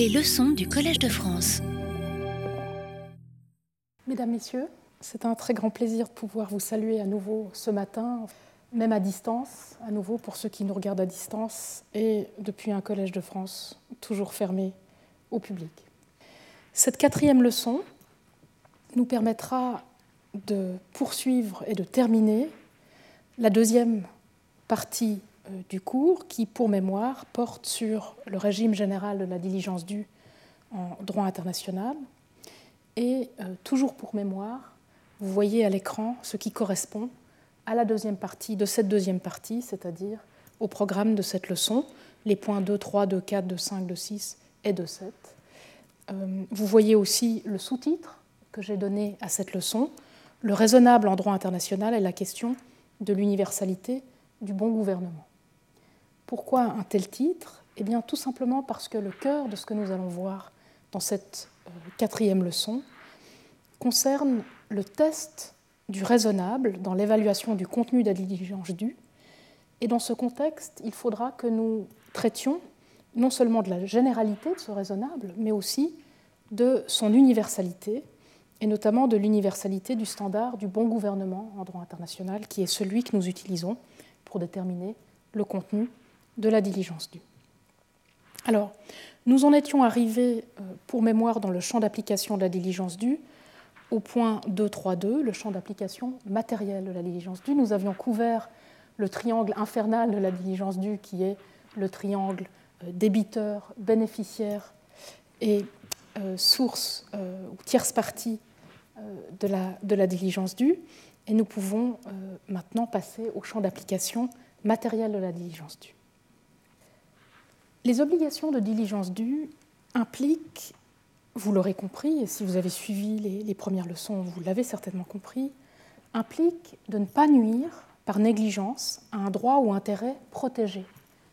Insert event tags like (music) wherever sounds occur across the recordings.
Les leçons du Collège de France. Mesdames, Messieurs, c'est un très grand plaisir de pouvoir vous saluer à nouveau ce matin, même à distance, à nouveau pour ceux qui nous regardent à distance, et depuis un Collège de France toujours fermé au public. Cette quatrième leçon nous permettra de poursuivre et de terminer la deuxième partie du cours qui, pour mémoire, porte sur le régime général de la diligence due en droit international. Et euh, toujours pour mémoire, vous voyez à l'écran ce qui correspond à la deuxième partie de cette deuxième partie, c'est-à-dire au programme de cette leçon, les points 2, 3, 2, 4, 2, 5, 2, 6 et 2, 7. Euh, vous voyez aussi le sous-titre que j'ai donné à cette leçon, le raisonnable en droit international est la question de l'universalité du bon gouvernement. Pourquoi un tel titre? Eh bien, tout simplement parce que le cœur de ce que nous allons voir dans cette euh, quatrième leçon concerne le test du raisonnable dans l'évaluation du contenu de la diligence due. Et dans ce contexte, il faudra que nous traitions non seulement de la généralité de ce raisonnable, mais aussi de son universalité, et notamment de l'universalité du standard du bon gouvernement en droit international, qui est celui que nous utilisons pour déterminer le contenu de la diligence due. Alors, nous en étions arrivés, euh, pour mémoire, dans le champ d'application de la diligence due, au point 2.3.2, le champ d'application matériel de la diligence due. Nous avions couvert le triangle infernal de la diligence due, qui est le triangle euh, débiteur, bénéficiaire et euh, source ou tierce partie de la, de la diligence due. Et nous pouvons maintenant passer au champ d'application matériel de la diligence due. Les obligations de diligence due impliquent, vous l'aurez compris, et si vous avez suivi les, premières leçons, vous l'avez certainement compris, impliquent de ne pas nuire par négligence à un droit ou intérêt protégé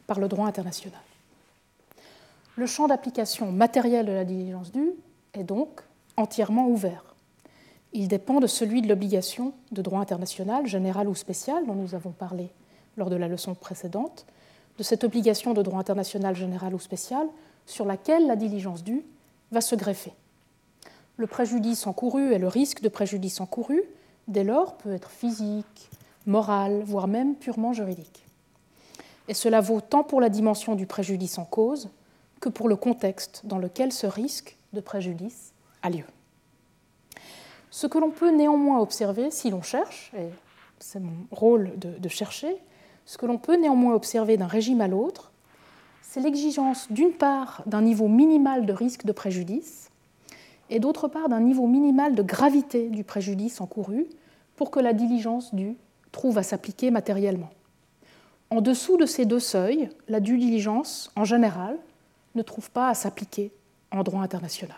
par le droit international. Le champ d'application matériel de la diligence due est donc entièrement ouvert. Il dépend de celui de l'obligation de droit international, général ou spécial, dont nous avons parlé lors de la leçon précédente, de cette obligation de droit international général ou spécial sur laquelle la diligence due va se greffer. Le préjudice encouru et le risque de préjudice encouru, dès lors, peut être physique, moral, voire même purement juridique. Et cela vaut tant pour la dimension du préjudice en cause que pour le contexte dans lequel ce risque de préjudice a lieu. Ce que l'on peut néanmoins observer si l'on cherche, et c'est mon rôle de, chercher, ce que l'on peut néanmoins observer d'un régime à l'autre, c'est l'exigence d'une part d'un niveau minimal de risque de préjudice et d'autre part d'un niveau minimal de gravité du préjudice encouru pour que la diligence due trouve à s'appliquer matériellement. En dessous de ces deux seuils, la due diligence, en général, ne trouve pas à s'appliquer en droit international.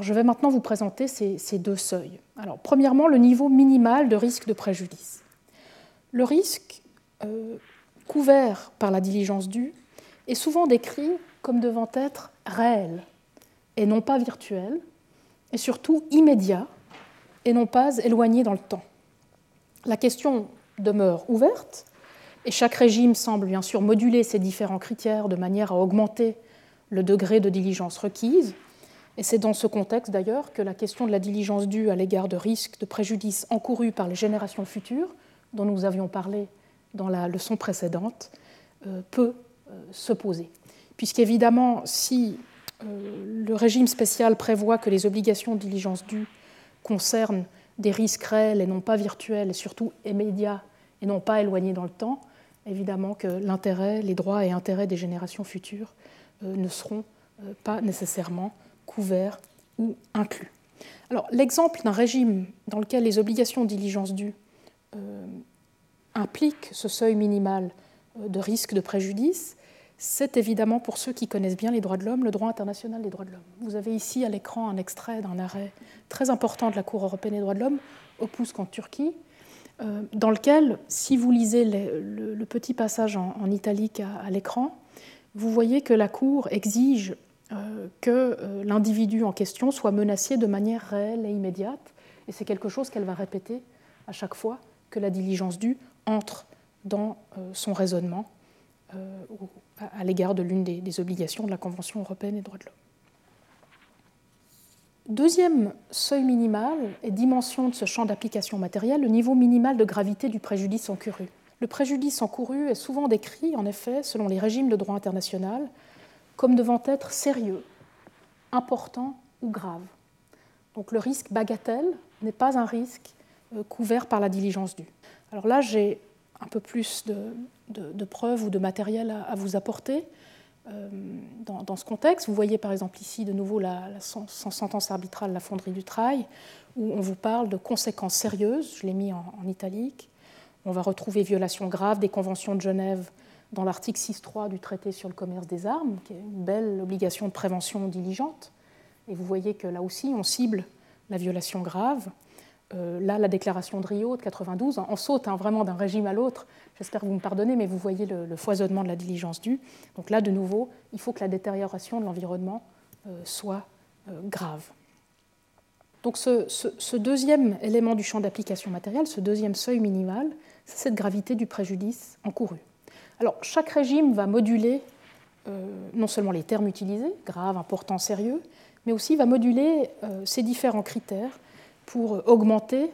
Je vais maintenant vous présenter ces, deux seuils. Premièrement, le niveau minimal de risque de préjudice. Le risque euh, couvert par la diligence due est souvent décrit comme devant être réel et non pas virtuel, et surtout immédiat et non pas éloigné dans le temps. La question demeure ouverte, et chaque régime semble bien sûr moduler ces différents critères de manière à augmenter le degré de diligence requise, et c'est dans ce contexte d'ailleurs que la question de la diligence due à l'égard de risques de préjudice encourus par les générations futures dont nous avions parlé dans la leçon précédente euh, peut euh, se poser. Puisqu'évidemment, si euh, le régime spécial prévoit que les obligations de diligence due concernent des risques réels et non pas virtuels, et surtout immédiats et non pas éloignés dans le temps, évidemment que l'intérêt, les droits et intérêts des générations futures ne seront pas nécessairement couverts ou inclus. Alors, l'exemple d'un régime dans lequel les obligations de diligence due implique ce seuil minimal euh, de risque de préjudice, c'est évidemment pour ceux qui connaissent bien les droits de l'homme, le droit international des droits de l'homme. Vous avez ici à l'écran un extrait d'un arrêt très important de la Cour européenne des droits de l'homme, Opus en Turquie, euh, dans lequel, si vous lisez le, petit passage en, italique à, l'écran, vous voyez que la Cour exige que l'individu en question soit menacé de manière réelle et immédiate, et c'est quelque chose qu'elle va répéter à chaque fois que la diligence due entre dans euh, son raisonnement euh, à l'égard de l'une des, obligations de la Convention européenne des droits de l'homme. Deuxième seuil minimal et dimension de ce champ d'application matérielle, le niveau minimal de gravité du préjudice encouru. Le préjudice encouru est souvent décrit, en effet, selon les régimes de droit international, comme devant être sérieux, important ou grave. Donc le risque bagatelle n'est pas un risque euh, couvert par la diligence due. Alors là, j'ai un peu plus de, preuves ou de matériel à vous apporter. Euh, dans, ce contexte. Vous voyez par exemple ici de nouveau la, sentence arbitrale La Fonderie du Trail, où on vous parle de conséquences sérieuses, je l'ai mis en, italique. On va retrouver violation grave des conventions de Genève dans l'article 6.3 du traité sur le commerce des armes, qui est une belle obligation de prévention diligente. Et vous voyez que là aussi, on cible la violation grave. Euh, là, la déclaration de Rio de 92, on saute hein, vraiment d'un régime à l'autre. J'espère que vous me pardonnez, mais vous voyez le, foisonnement de la diligence due. Donc là, de nouveau, il faut que la détérioration de l'environnement euh, soit euh, grave. Donc ce, deuxième élément du champ d'application matérielle, ce deuxième seuil minimal, c'est cette gravité du préjudice encouru. Alors chaque régime va moduler non seulement les termes utilisés, grave, important, sérieux, mais aussi va moduler ces différents critères pour augmenter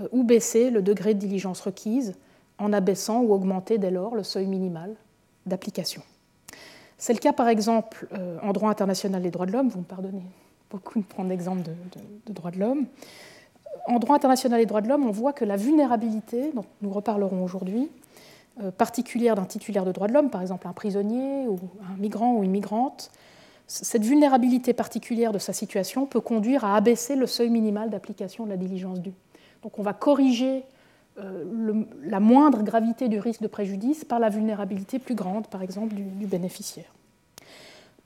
euh, ou baisser le degré de diligence requise en abaissant ou augmenter dès lors le seuil minimal d'application. C'est le cas par exemple euh, en droit international des droits de l'homme, vous me pardonnez beaucoup de prendre l'exemple de, droits de l'homme. En droit international des droits de l'homme, on voit que la vulnérabilité, dont nous reparlerons aujourd'hui, euh, particulière d'un titulaire de droits de l'homme, par exemple un prisonnier ou un migrant ou une migrante, cette vulnérabilité particulière de sa situation peut conduire à abaisser le seuil minimal d'application de la diligence due. Donc on va corriger euh, la moindre gravité du risque de préjudice par la vulnérabilité plus grande, par exemple, du, du bénéficiaire.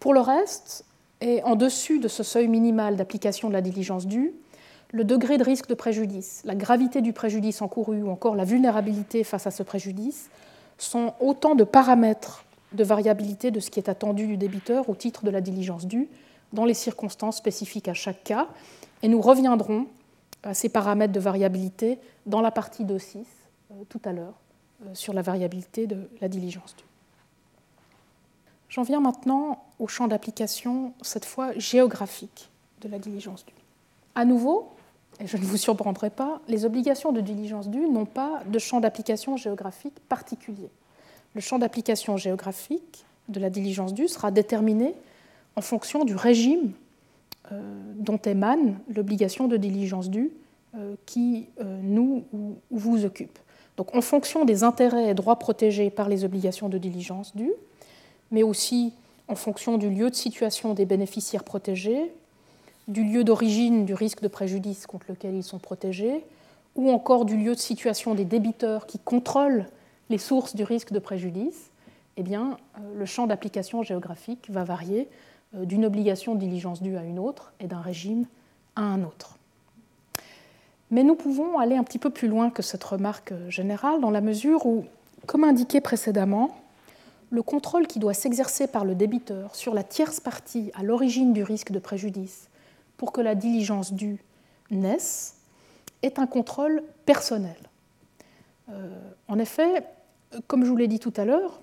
Pour le reste, et en dessus de ce seuil minimal d'application de la diligence due, le degré de risque de préjudice, la gravité du préjudice encouru ou encore la vulnérabilité face à ce préjudice sont autant de paramètres de variabilité de ce qui est attendu du débiteur au titre de la diligence due dans les circonstances spécifiques à chaque cas. Et nous reviendrons à ces paramètres de variabilité dans la partie 2.6 euh, tout à l'heure euh, sur la variabilité de la diligence due. J'en viens maintenant au champ d'application, cette fois géographique, de la diligence due. À nouveau, et je ne vous surprendrai pas, les obligations de diligence due n'ont pas de champ d'application géographique particulier le champ d'application géographique de la diligence due sera déterminé en fonction du régime euh, dont émane l'obligation de diligence due euh, qui euh, nous ou vous occupe. Donc en fonction des intérêts et droits protégés par les obligations de diligence due, mais aussi en fonction du lieu de situation des bénéficiaires protégés, du lieu d'origine du risque de préjudice contre lequel ils sont protégés, ou encore du lieu de situation des débiteurs qui contrôlent les sources du risque de préjudice, eh bien, euh, le champ d'application géographique va varier euh, d'une obligation de diligence due à une autre et d'un régime à un autre. Mais nous pouvons aller un petit peu plus loin que cette remarque générale dans la mesure où, comme indiqué précédemment, le contrôle qui doit s'exercer par le débiteur sur la tierce partie à l'origine du risque de préjudice pour que la diligence due naisse est un contrôle personnel. Euh, en effet, comme je vous l'ai dit tout à l'heure,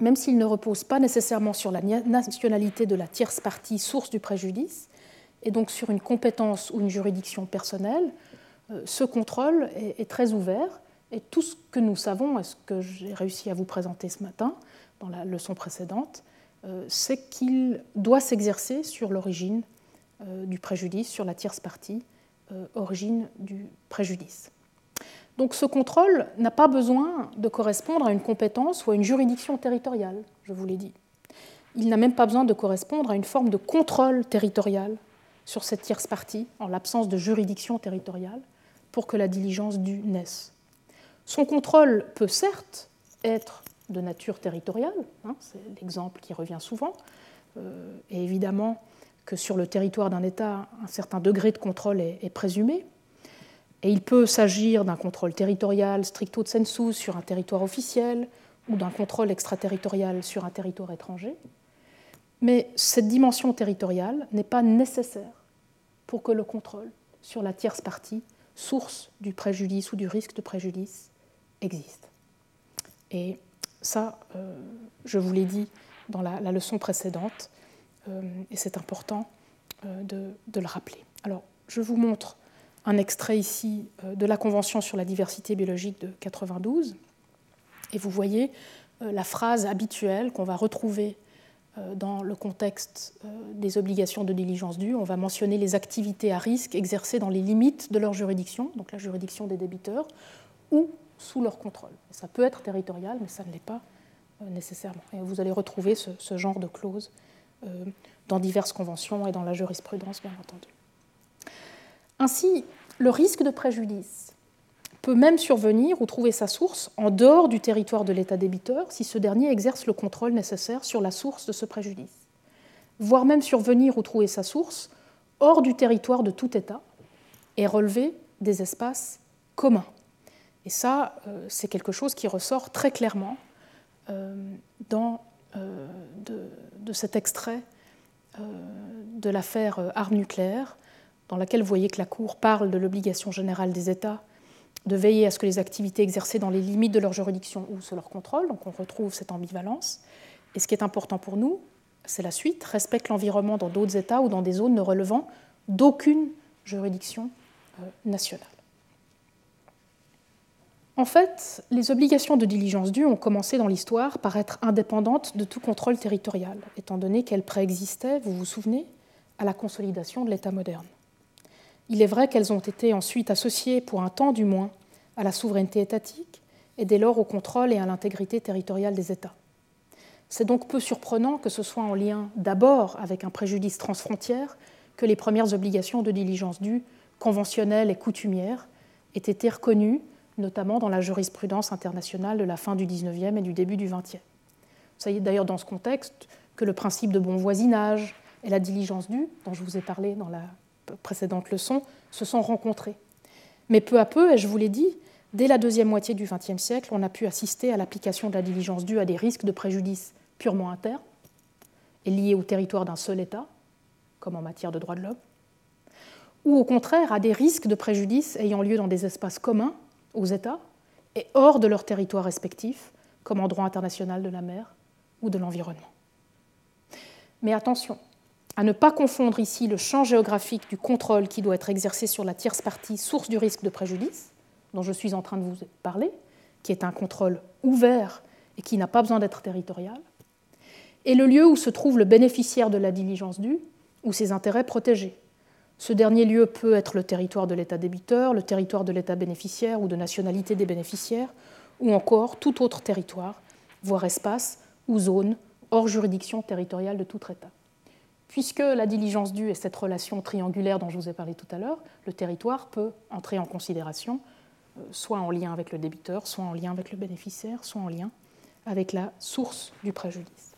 même s'il ne repose pas nécessairement sur la nationalité de la tierce partie source du préjudice, et donc sur une compétence ou une juridiction personnelle, euh, ce contrôle est, très ouvert. Et tout ce que nous savons, et ce que j'ai réussi à vous présenter ce matin dans la leçon précédente, euh, c'est qu'il doit s'exercer sur l'origine du préjudice, sur la tierce partie, origine du préjudice. Donc ce contrôle n'a pas besoin de correspondre à une compétence ou à une juridiction territoriale, je vous l'ai dit. Il n'a même pas besoin de correspondre à une forme de contrôle territorial sur cette tierce partie, en l'absence de juridiction territoriale, pour que la diligence due naisse. Son contrôle peut certes être de nature territoriale, hein, c'est l'exemple qui revient souvent, euh, et évidemment que sur le territoire d'un État, un certain degré de contrôle est présumé, et il peut s'agir d'un contrôle territorial stricto sensu sur un territoire officiel ou d'un contrôle extraterritorial sur un territoire étranger. Mais cette dimension territoriale n'est pas nécessaire pour que le contrôle sur la tierce partie, source du préjudice ou du risque de préjudice, existe. Et Ça, je vous l'ai dit dans la, leçon précédente, et c'est important de, de, le rappeler. Alors, je vous montre un extrait ici de la Convention sur la diversité biologique de 92, et vous voyez la phrase habituelle qu'on va retrouver euh, dans le contexte euh, des obligations de diligence due, on va mentionner les activités à risque exercées dans les limites de leur juridiction, donc la juridiction des débiteurs, ou sous leur contrôle. Ça peut être territorial, mais ça ne l'est pas euh, nécessairement. Et vous allez retrouver ce, genre de clauses dans diverses conventions et dans la jurisprudence, bien entendu. Ainsi, le risque de préjudice peut même survenir ou trouver sa source en dehors du territoire de l'État débiteur si ce dernier exerce le contrôle nécessaire sur la source de ce préjudice, voire même survenir ou trouver sa source hors du territoire de tout État et relever des espaces communs. Et ça, euh, c'est quelque chose qui ressort très clairement euh, dans, euh, de, cet extrait de l'affaire armes nucléaires, dans laquelle vous voyez que la Cour parle de l'obligation générale des États de veiller à ce que les activités exercées dans les limites de leur juridiction ou sous leur contrôle, donc on retrouve cette ambivalence. Et ce qui est important pour nous, c'est la suite, respecte l'environnement dans d'autres États ou dans des zones ne relevant d'aucune juridiction euh, nationale. En fait, les obligations de diligence due ont commencé dans l'histoire par être indépendantes de tout contrôle territorial, étant donné qu'elles préexistaient, vous vous souvenez, à la consolidation de l'État moderne. Il est vrai qu'elles ont été ensuite associées, pour un temps du moins, à la souveraineté étatique et dès lors au contrôle et à l'intégrité territoriale des États. C'est donc peu surprenant que ce soit en lien d'abord avec un préjudice transfrontière que les premières obligations de diligence due, conventionnelles et coutumières, aient été reconnues, notamment dans la jurisprudence internationale de la fin du XIXe et du début du XXe. Savez d'ailleurs dans ce contexte que le principe de bon voisinage et la diligence due, dont je vous ai parlé dans la précédentes leçons, se sont rencontrés. Mais peu à peu, et je vous l'ai dit, dès la deuxième moitié du XXe siècle, on a pu assister à l'application de la diligence due à des risques de préjudice purement internes et liés au territoire d'un seul État, comme en matière de droits de l'homme, ou au contraire à des risques de préjudice ayant lieu dans des espaces communs aux États et hors de leur territoire respectif, comme en droit international de la mer ou de l'environnement. Mais attention, à ne pas confondre ici le champ géographique du contrôle qui doit être exercé sur la tierce partie, source du risque de préjudice, dont je suis en train de vous parler, qui est un contrôle ouvert et qui n'a pas besoin d'être territorial, et le lieu où se trouve le bénéficiaire de la diligence due ou ses intérêts protégés. Ce dernier lieu peut être le territoire de l'État débiteur, le territoire de l'État bénéficiaire ou de nationalité des bénéficiaires, ou encore tout autre territoire, voire espace ou zone hors juridiction territoriale de tout État. Puisque la diligence due est cette relation triangulaire dont je vous ai parlé tout à l'heure, le territoire peut entrer en considération euh, soit en lien avec le débiteur, soit en lien avec le bénéficiaire, soit en lien avec la source du préjudice.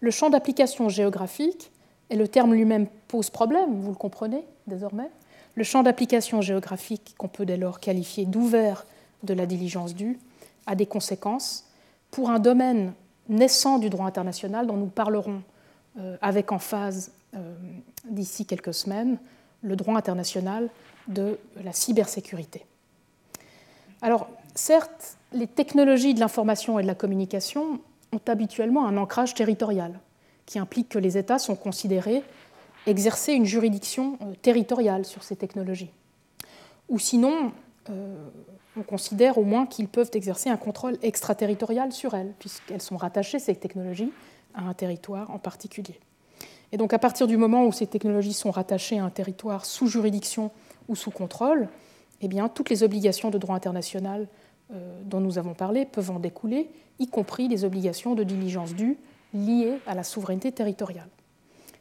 Le champ d'application géographique, et le terme lui-même pose problème, vous le comprenez désormais, le champ d'application géographique qu'on peut dès lors qualifier d'ouvert de la diligence due a des conséquences pour un domaine naissant du droit international dont nous parlerons avec en phase euh, d'ici quelques semaines le droit international de la cybersécurité. Alors, certes, les technologies de l'information et de la communication ont habituellement un ancrage territorial, qui implique que les États sont considérés exercer une juridiction euh, territoriale sur ces technologies. Ou sinon, on considère au moins qu'ils peuvent exercer un contrôle extraterritorial sur elles, puisqu'elles sont rattachées, ces technologies, à un territoire en particulier. Et donc à partir du moment où ces technologies sont rattachées à un territoire sous juridiction ou sous contrôle, eh bien, toutes les obligations de droit international euh, dont nous avons parlé peuvent en découler, y compris les obligations de diligence due liées à la souveraineté territoriale.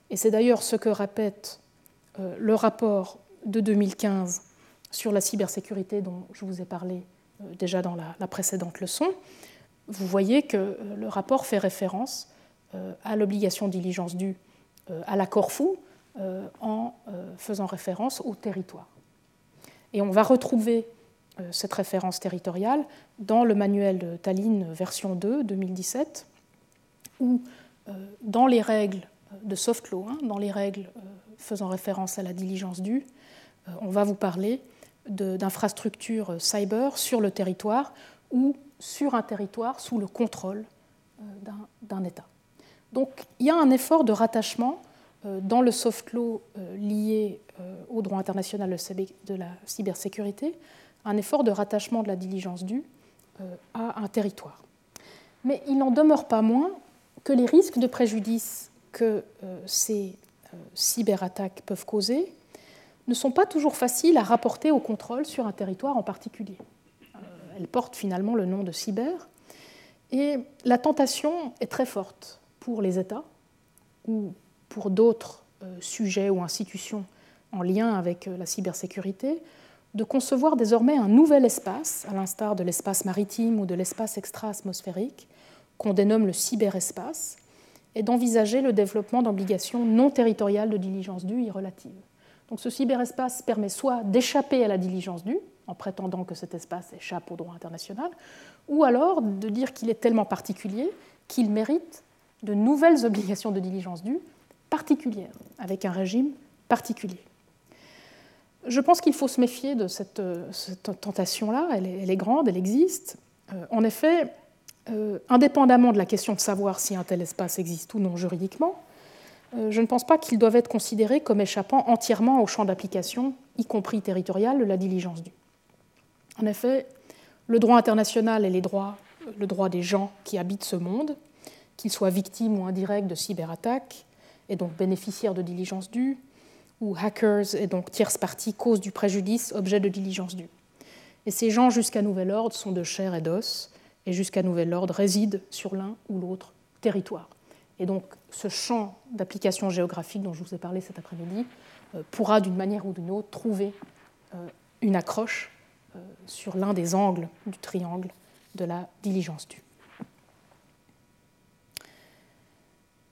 Et c'est d'ailleurs ce que répète euh, le rapport de 2015 sur la cybersécurité dont je vous ai parlé euh, déjà dans la, précédente leçon. Vous voyez que le rapport fait référence euh, à l'obligation de diligence due euh, à l'accord fou euh, en faisant référence au territoire. Et on va retrouver cette référence territoriale dans le manuel de Tallinn version 2 2017, où dans les règles de soft law, hein, dans les règles faisant référence à la diligence due, on va vous parler d'infrastructures cyber sur le territoire où sur un territoire sous le contrôle d'un État. Donc il y a un effort de rattachement dans le soft law lié au droit international de la cybersécurité, un effort de rattachement de la diligence due à un territoire. Mais il n'en demeure pas moins que les risques de préjudice que ces cyberattaques peuvent causer ne sont pas toujours faciles à rapporter au contrôle sur un territoire en particulier. Euh, elles portent finalement le nom de cyber. Et la tentation est très forte pour les États ou pour d'autres euh, sujets ou institutions en lien avec euh, la cybersécurité de concevoir désormais un nouvel espace, à l'instar de l'espace maritime ou de l'espace extra-atmosphérique, qu'on dénomme le cyberespace, et d'envisager le développement d'obligations non territoriales de diligence due et relative. Donc ce cyberespace permet soit d'échapper à la diligence due, en prétendant que cet espace échappe au droit international, ou alors de dire qu'il est tellement particulier qu'il mérite de nouvelles obligations de diligence due particulières, avec un régime particulier. Je pense qu'il faut se méfier de cette, tentation-là, elle, est grande, elle existe. Euh, en effet, euh, indépendamment de la question de savoir si un tel espace existe ou non juridiquement, euh, je ne pense pas qu'ils doivent être considérés comme échappant entièrement au champ d'application, y compris territorial, de la diligence due. En effet, le droit international et les droits, le droit des gens qui habitent ce monde, qu'ils soient victimes ou indirects de cyberattaques, et donc bénéficiaires de diligence due, ou hackers et donc tierces parties cause du préjudice, objet de diligence due. Et ces gens, jusqu'à nouvel ordre, sont de chair et d'os, et jusqu'à nouvel ordre, résident sur l'un ou l'autre territoire. Et donc ce champ d'application géographique dont je vous ai parlé cet après-midi euh, pourra d'une manière ou d'une autre trouver euh, une accroche euh, sur l'un des angles du triangle de la diligence due.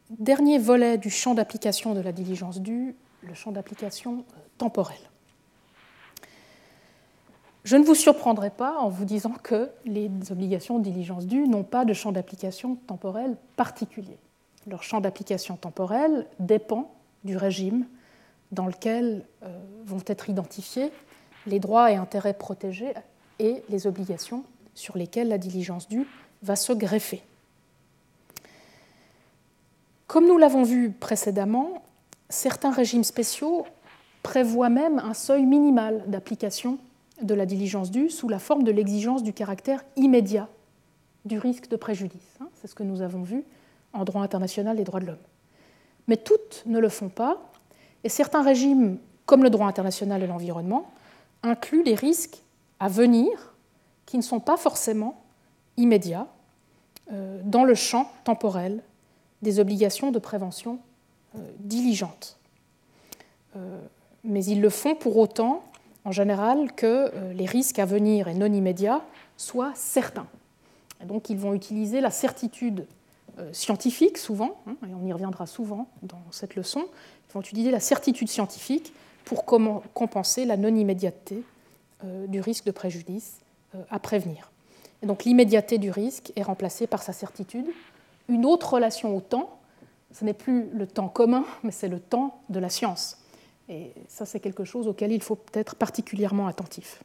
Dernier volet du champ d'application de la diligence due, le champ d'application temporel. Je ne vous surprendrai pas en vous disant que les obligations de diligence due n'ont pas de champ d'application temporel particulier leur champ d'application temporel dépend du régime dans lequel euh, vont être identifiés les droits et intérêts protégés et les obligations sur lesquelles la diligence due va se greffer. Comme nous l'avons vu précédemment, certains régimes spéciaux prévoient même un seuil minimal d'application de la diligence due sous la forme de l'exigence du caractère immédiat du risque de préjudice. Hein, c'est ce que nous avons vu en droit international des droits de l'homme. Mais toutes ne le font pas, et certains régimes, comme le droit international de l'environnement, incluent les risques à venir qui ne sont pas forcément immédiats euh, dans le champ temporel des obligations de prévention euh, diligentes. Euh, mais ils le font pour autant, en général, que les risques à venir et non immédiats soient certains. Donc ils vont utiliser la certitude euh, scientifiques, souvent, hein, et on y reviendra souvent dans cette leçon, ils vont utiliser la certitude scientifique pour compenser la non-immédiateté euh, du risque de préjudice euh, à prévenir. Et donc l'immédiateté du risque est remplacée par sa certitude. Une autre relation au temps, ce n'est plus le temps commun, mais c'est le temps de la science. Et ça, c'est quelque chose auquel il faut être particulièrement attentif.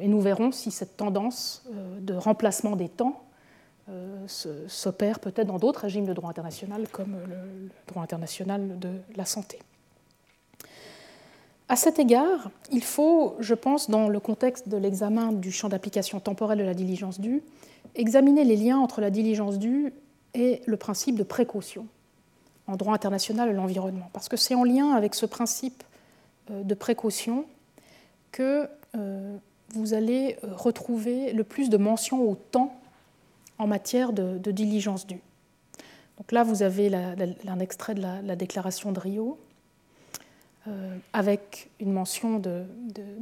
Et nous verrons si cette tendance de remplacement des temps euh, s'opère peut-être dans d'autres régimes de droit international, comme le droit international de la santé. À cet égard, il faut, je pense, dans le contexte de l'examen du champ d'application temporel de la diligence due, examiner les liens entre la diligence due et le principe de précaution en droit international de l'environnement. Parce que c'est en lien avec ce principe euh, de précaution que euh, vous allez retrouver le plus de mentions au temps en matière de, diligence due. Donc là, vous avez un extrait de la, déclaration de Rio, euh, avec une mention de,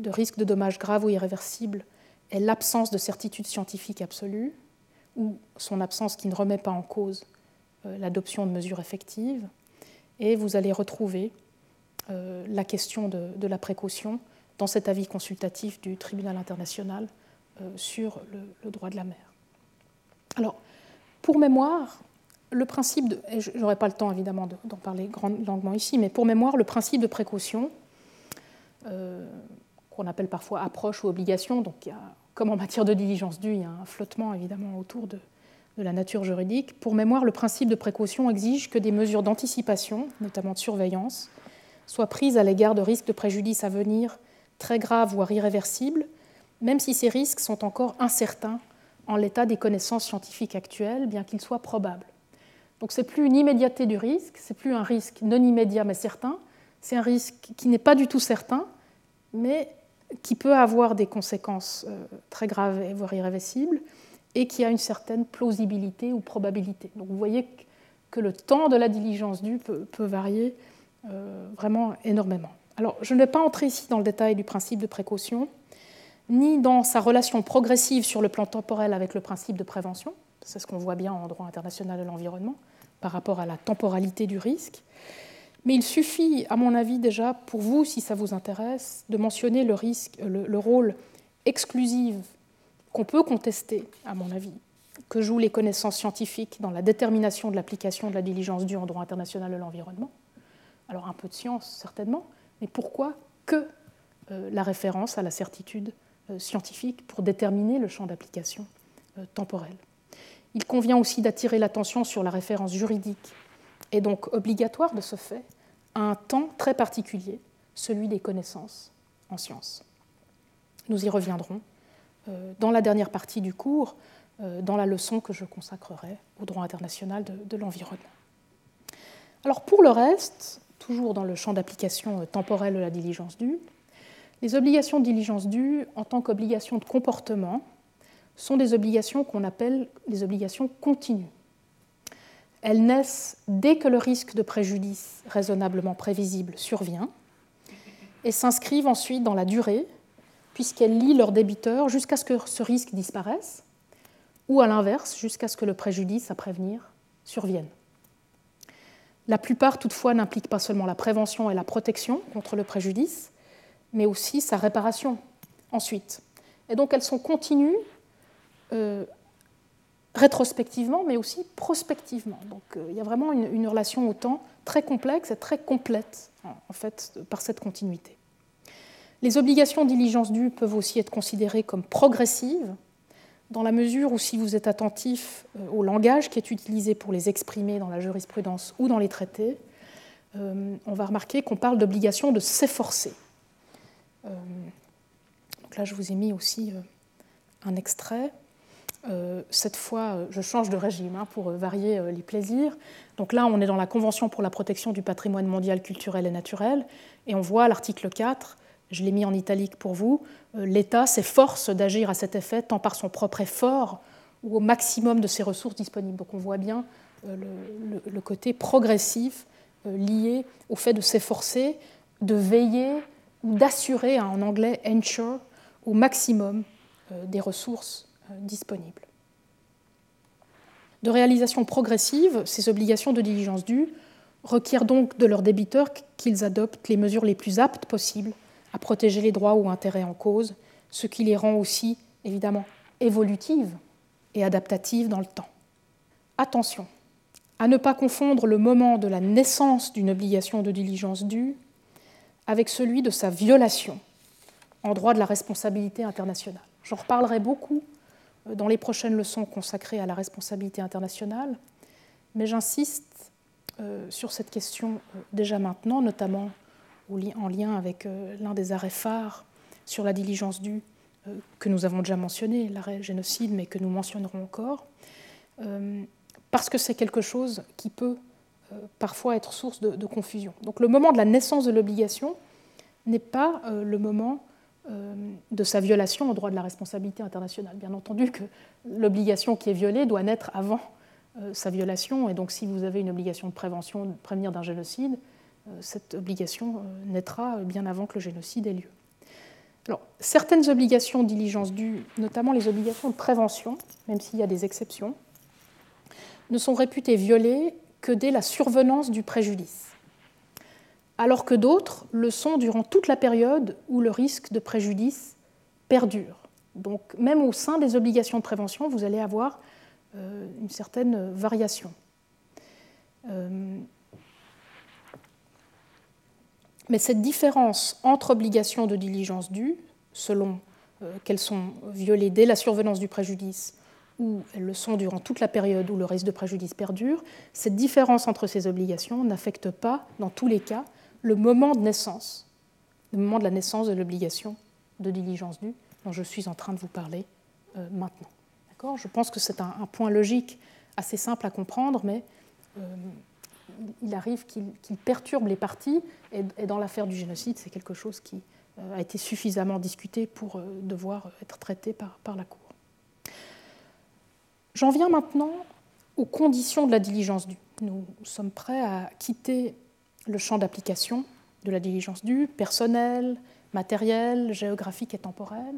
risque de dommages graves ou irréversibles et l'absence de certitude scientifique absolue, ou son absence qui ne remet pas en cause euh, l'adoption de mesures effectives. Et vous allez retrouver euh, la question de, la précaution dans cet avis consultatif du tribunal international sur le droit de la mer. Alors, pour mémoire, le principe de, pas le temps évidemment d'en parler longuement ici, mais pour mémoire, le principe de précaution, euh, qu'on appelle parfois approche ou obligation, donc comme en matière de diligence due, il y a un flottement évidemment autour de, de la nature juridique. Pour mémoire, le principe de précaution exige que des mesures d'anticipation, notamment de surveillance, soient prises à l'égard de risques de préjudice à venir très graves voire irréversibles, même si ces risques sont encore incertains en l'état des connaissances scientifiques actuelles, bien qu'ils soient probables. Donc c'est plus une immédiateté du risque, c'est plus un risque non immédiat mais certain, c'est un risque qui n'est pas du tout certain, mais qui peut avoir des conséquences euh, très graves voire irréversibles, et qui a une certaine plausibilité ou probabilité. Donc vous voyez que le temps de la diligence due peut, varier euh, vraiment énormément. Alors je ne vais pas entrer ici dans le détail du principe de précaution, ni dans sa relation progressive sur le plan temporel avec le principe de prévention, c'est ce qu'on voit bien en droit international de l'environnement, par rapport à la temporalité du risque, mais il suffit, à mon avis déjà, pour vous, si ça vous intéresse, de mentionner le, risque, le rôle exclusif qu'on peut contester, à mon avis, que jouent les connaissances scientifiques dans la détermination de l'application de la diligence due en droit international de l'environnement. Alors un peu de science, certainement, mais pourquoi que euh, la référence à la certitude euh, scientifique pour déterminer le champ d'application euh, temporel? Il convient aussi d'attirer l'attention sur la référence juridique, et donc obligatoire de ce fait, à un temps très particulier, celui des connaissances en sciences. Nous y reviendrons euh, dans la dernière partie du cours, euh, dans la leçon que je consacrerai au droit international de, l'environnement. Alors pour le reste, toujours dans le champ d'application euh, temporelle de la diligence due, les obligations de diligence due en tant qu'obligations de comportement sont des obligations qu'on appelle les obligations continues. Elles naissent dès que le risque de préjudice raisonnablement prévisible survient et s'inscrivent ensuite dans la durée puisqu'elles lient leurs débiteurs jusqu'à ce que ce risque disparaisse, ou à l'inverse, jusqu'à ce que le préjudice à prévenir survienne. La plupart, toutefois, n'impliquent pas seulement la prévention et la protection contre le préjudice, mais aussi sa réparation ensuite. Et donc elles sont continues euh, rétrospectivement, mais aussi prospectivement. Donc euh, il y a vraiment une, relation au temps très complexe et très complète, en fait, par cette continuité. Les obligations diligence due peuvent aussi être considérées comme progressives, dans la mesure où si vous êtes attentif euh, au langage qui est utilisé pour les exprimer dans la jurisprudence ou dans les traités, on va remarquer qu'on parle d'obligation de s'efforcer. Donc là, je vous ai mis aussi un extrait. Cette fois, je change de régime hein, pour varier les plaisirs. Donc là, on est dans la Convention pour la protection du patrimoine mondial culturel et naturel, et on voit l'article 4 je l'ai mis en italique pour vous, euh, l'État s'efforce d'agir à cet effet tant par son propre effort ou au maximum de ses ressources disponibles. Donc on voit bien euh, le, côté progressif euh, lié au fait de s'efforcer, de veiller ou d'assurer, hein, en anglais ensure, au maximum des ressources disponibles. De réalisation progressive, ces obligations de diligence due requièrent donc de leurs débiteurs qu'ils adoptent les mesures les plus aptes possibles à protéger les droits ou intérêts en cause, ce qui les rend aussi, évidemment, évolutives et adaptatives dans le temps. Attention à ne pas confondre le moment de la naissance d'une obligation de diligence due avec celui de sa violation en droit de la responsabilité internationale. J'en reparlerai beaucoup dans les prochaines leçons consacrées à la responsabilité internationale, mais j'insiste euh, sur cette question euh, déjà maintenant, notamment en lien avec euh, l'un des arrêts phares sur la diligence due euh, que nous avons déjà mentionné, l'arrêt génocide, mais que nous mentionnerons encore, euh, parce que c'est quelque chose qui peut parfois être source de, confusion. Donc le moment de la naissance de l'obligation n'est pas le moment de sa violation au droit de la responsabilité internationale. Bien entendu que l'obligation qui est violée doit naître avant sa violation, et donc si vous avez une obligation de prévention, de prévenir d'un génocide, euh, cette obligation euh, naîtra bien avant que le génocide ait lieu. Certaines obligations de diligence notamment les obligations de prévention, même s'il y a des exceptions, ne sont réputées violées que dès la survenance du préjudice, alors que d'autres le sont durant toute la période où le risque de préjudice perdure. Donc même au sein des obligations de prévention, vous allez avoir euh, une certaine variation. Mais cette différence entre obligation de diligence due, selon qu'elles sont violées dès la survenance du préjudice ou elles le sont durant toute la période où le risque de préjudice perdure, cette différence entre ces obligations n'affecte pas, dans tous les cas, le moment de naissance, le moment de la naissance de l'obligation de diligence due dont je suis en train de vous parler euh, maintenant. Je pense que c'est un, point logique assez simple à comprendre, mais euh, il arrive qu'il perturbe les parties, et, dans l'affaire du génocide, c'est quelque chose qui euh, a été suffisamment discuté pour devoir être traité par la Cour. J'en viens maintenant aux conditions de la diligence due. Nous sommes prêts à quitter le champ d'application de la diligence due, personnel, matériel, géographique et temporel,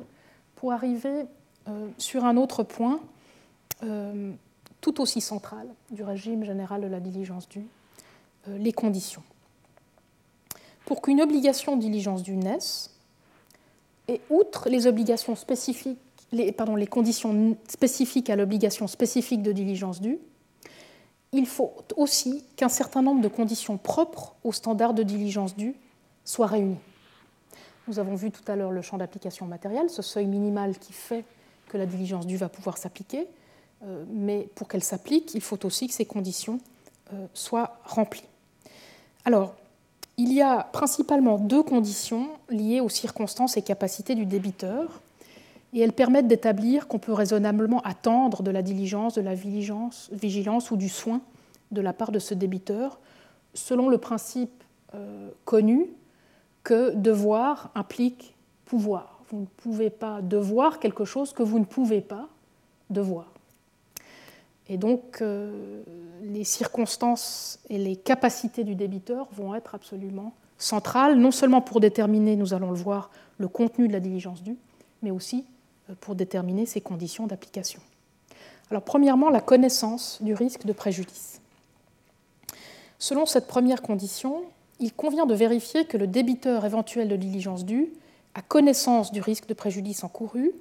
pour arriver euh, sur un autre point euh, tout aussi central du régime général de la diligence due, euh, les conditions. Pour qu'une obligation de diligence due naisse, et outre les obligations spécifiques, pardon, les conditions spécifiques à l'obligation spécifique de diligence due, il faut aussi qu'un certain nombre de conditions propres au standard de diligence due soient réunies. Nous avons vu tout à l'heure le champ d'application matériel, ce seuil minimal qui fait que la diligence due va pouvoir s'appliquer, euh, mais pour qu'elle s'applique, il faut aussi que ces conditions euh, soient remplies. Alors, il y a principalement deux conditions liées aux circonstances et capacités du débiteur, et elles permettent d'établir qu'on peut raisonnablement attendre de la diligence, de la vigilance, ou du soin de la part de ce débiteur, selon le principe euh, connu que devoir implique pouvoir. Vous ne pouvez pas devoir quelque chose que vous ne pouvez pas devoir. Et donc, euh, les circonstances et les capacités du débiteur vont être absolument centrales, non seulement pour déterminer, nous allons le voir, le contenu de la diligence due, mais aussi pour déterminer ses conditions d'application. Alors, premièrement, la connaissance du risque de préjudice. Selon cette première condition, il convient de vérifier que le débiteur éventuel de diligence due a connaissance du risque de préjudice encouru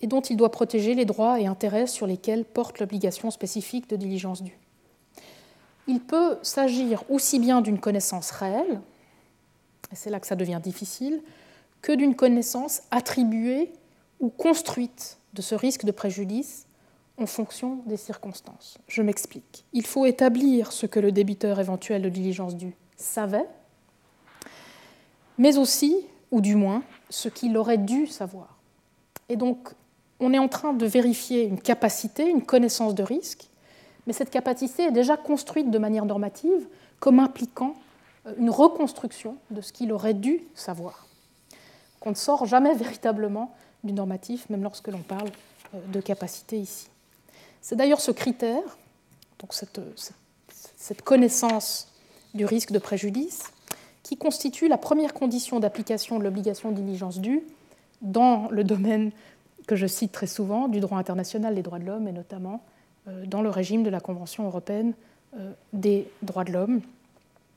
et dont il doit protéger les droits et intérêts sur lesquels porte l'obligation spécifique de diligence due. Il peut s'agir aussi bien d'une connaissance réelle, et c'est là que ça devient difficile, que d'une connaissance attribuée ou construite de ce risque de préjudice en fonction des circonstances. Je m'explique. Il faut établir ce que le débiteur éventuel de diligence due savait, mais aussi, ou du moins, ce qu'il aurait dû savoir. Et donc, on est en train de vérifier une capacité, une connaissance de risque, mais cette capacité est déjà construite de manière normative comme impliquant euh, une reconstruction de ce qu'il aurait dû savoir. Qu'on ne sort jamais véritablement du normatif, même lorsque l'on parle euh, de capacité ici. C'est d'ailleurs ce critère, donc cette, cette connaissance du risque de préjudice, qui constitue la première condition d'application de l'obligation de diligence due dans le domaine que je cite très souvent du droit international des droits de l'homme et notamment euh, dans le régime de la Convention européenne euh, des droits de l'homme.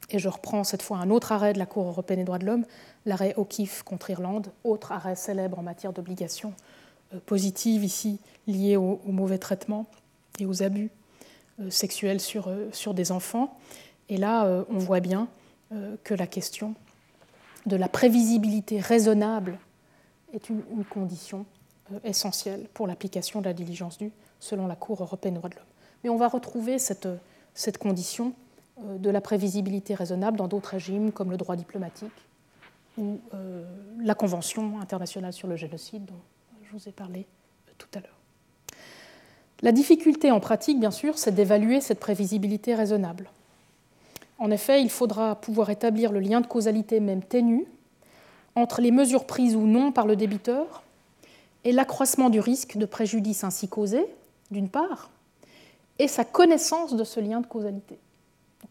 Et je reprends cette fois un autre arrêt de la Cour européenne des droits de l'homme, l'arrêt O'Keeffe contre Irlande, autre arrêt célèbre en matière d'obligation euh, positive ici liée au, mauvais traitement et aux abus sexuels sur, sur des enfants. Et là, euh, on voit bien euh, que la question de la prévisibilité raisonnable est une, condition euh, essentielle pour l'application de la diligence due selon la Cour européenne des droits de l'homme. Mais on va retrouver cette, cette condition de la prévisibilité raisonnable dans d'autres régimes comme le droit diplomatique ou la Convention internationale sur le génocide dont je vous ai parlé tout à l'heure. La difficulté en pratique, bien sûr, c'est d'évaluer cette prévisibilité raisonnable. En effet, il faudra pouvoir établir le lien de causalité même ténu entre les mesures prises ou non par le débiteur et l'accroissement du risque de préjudice ainsi causé, d'une part, et sa connaissance de ce lien de causalité.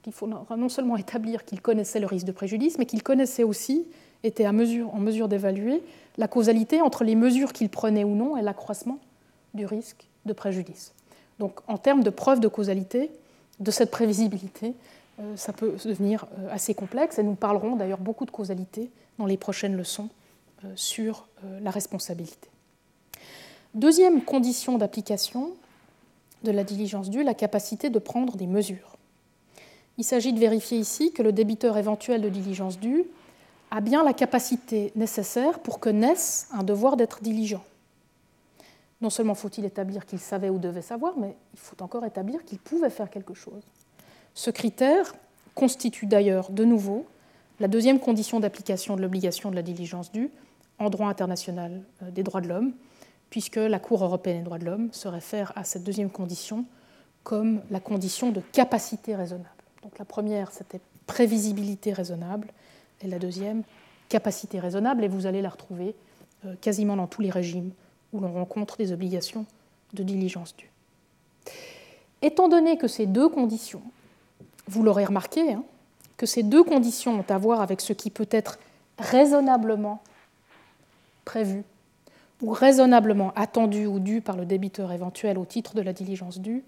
Il faudra non seulement établir qu'il connaissait le risque de préjudice, mais qu'il connaissait aussi, était en mesure d'évaluer la causalité entre les mesures qu'il prenait ou non et l'accroissement du risque de préjudice. Donc en termes de preuve de causalité, de cette prévisibilité, euh, ça peut devenir euh, assez complexe et nous parlerons d'ailleurs beaucoup de causalité dans les prochaines leçons euh, sur la responsabilité. Deuxième condition d'application de la diligence due, la capacité de prendre des mesures. Il s'agit de vérifier ici que le débiteur éventuel de diligence due a bien la capacité nécessaire pour que naisse un devoir d'être diligent. Non seulement faut-il établir qu'il savait ou devait savoir, mais il faut encore établir qu'il pouvait faire quelque chose. Ce critère constitue d'ailleurs de nouveau la deuxième condition d'application de l'obligation de la diligence due en droit international euh, des droits de l'homme, puisque la Cour européenne des droits de l'homme se réfère à cette deuxième condition comme la condition de capacité raisonnable. Donc la première, c'était prévisibilité raisonnable, et la deuxième, capacité raisonnable, et vous allez la retrouver euh, quasiment dans tous les régimes où l'on rencontre des obligations de diligence due. Étant donné que ces deux conditions, vous l'aurez remarqué, hein, que ces deux conditions ont à voir avec ce qui peut être raisonnablement prévu ou raisonnablement attendu ou dû par le débiteur éventuel au titre de la diligence due,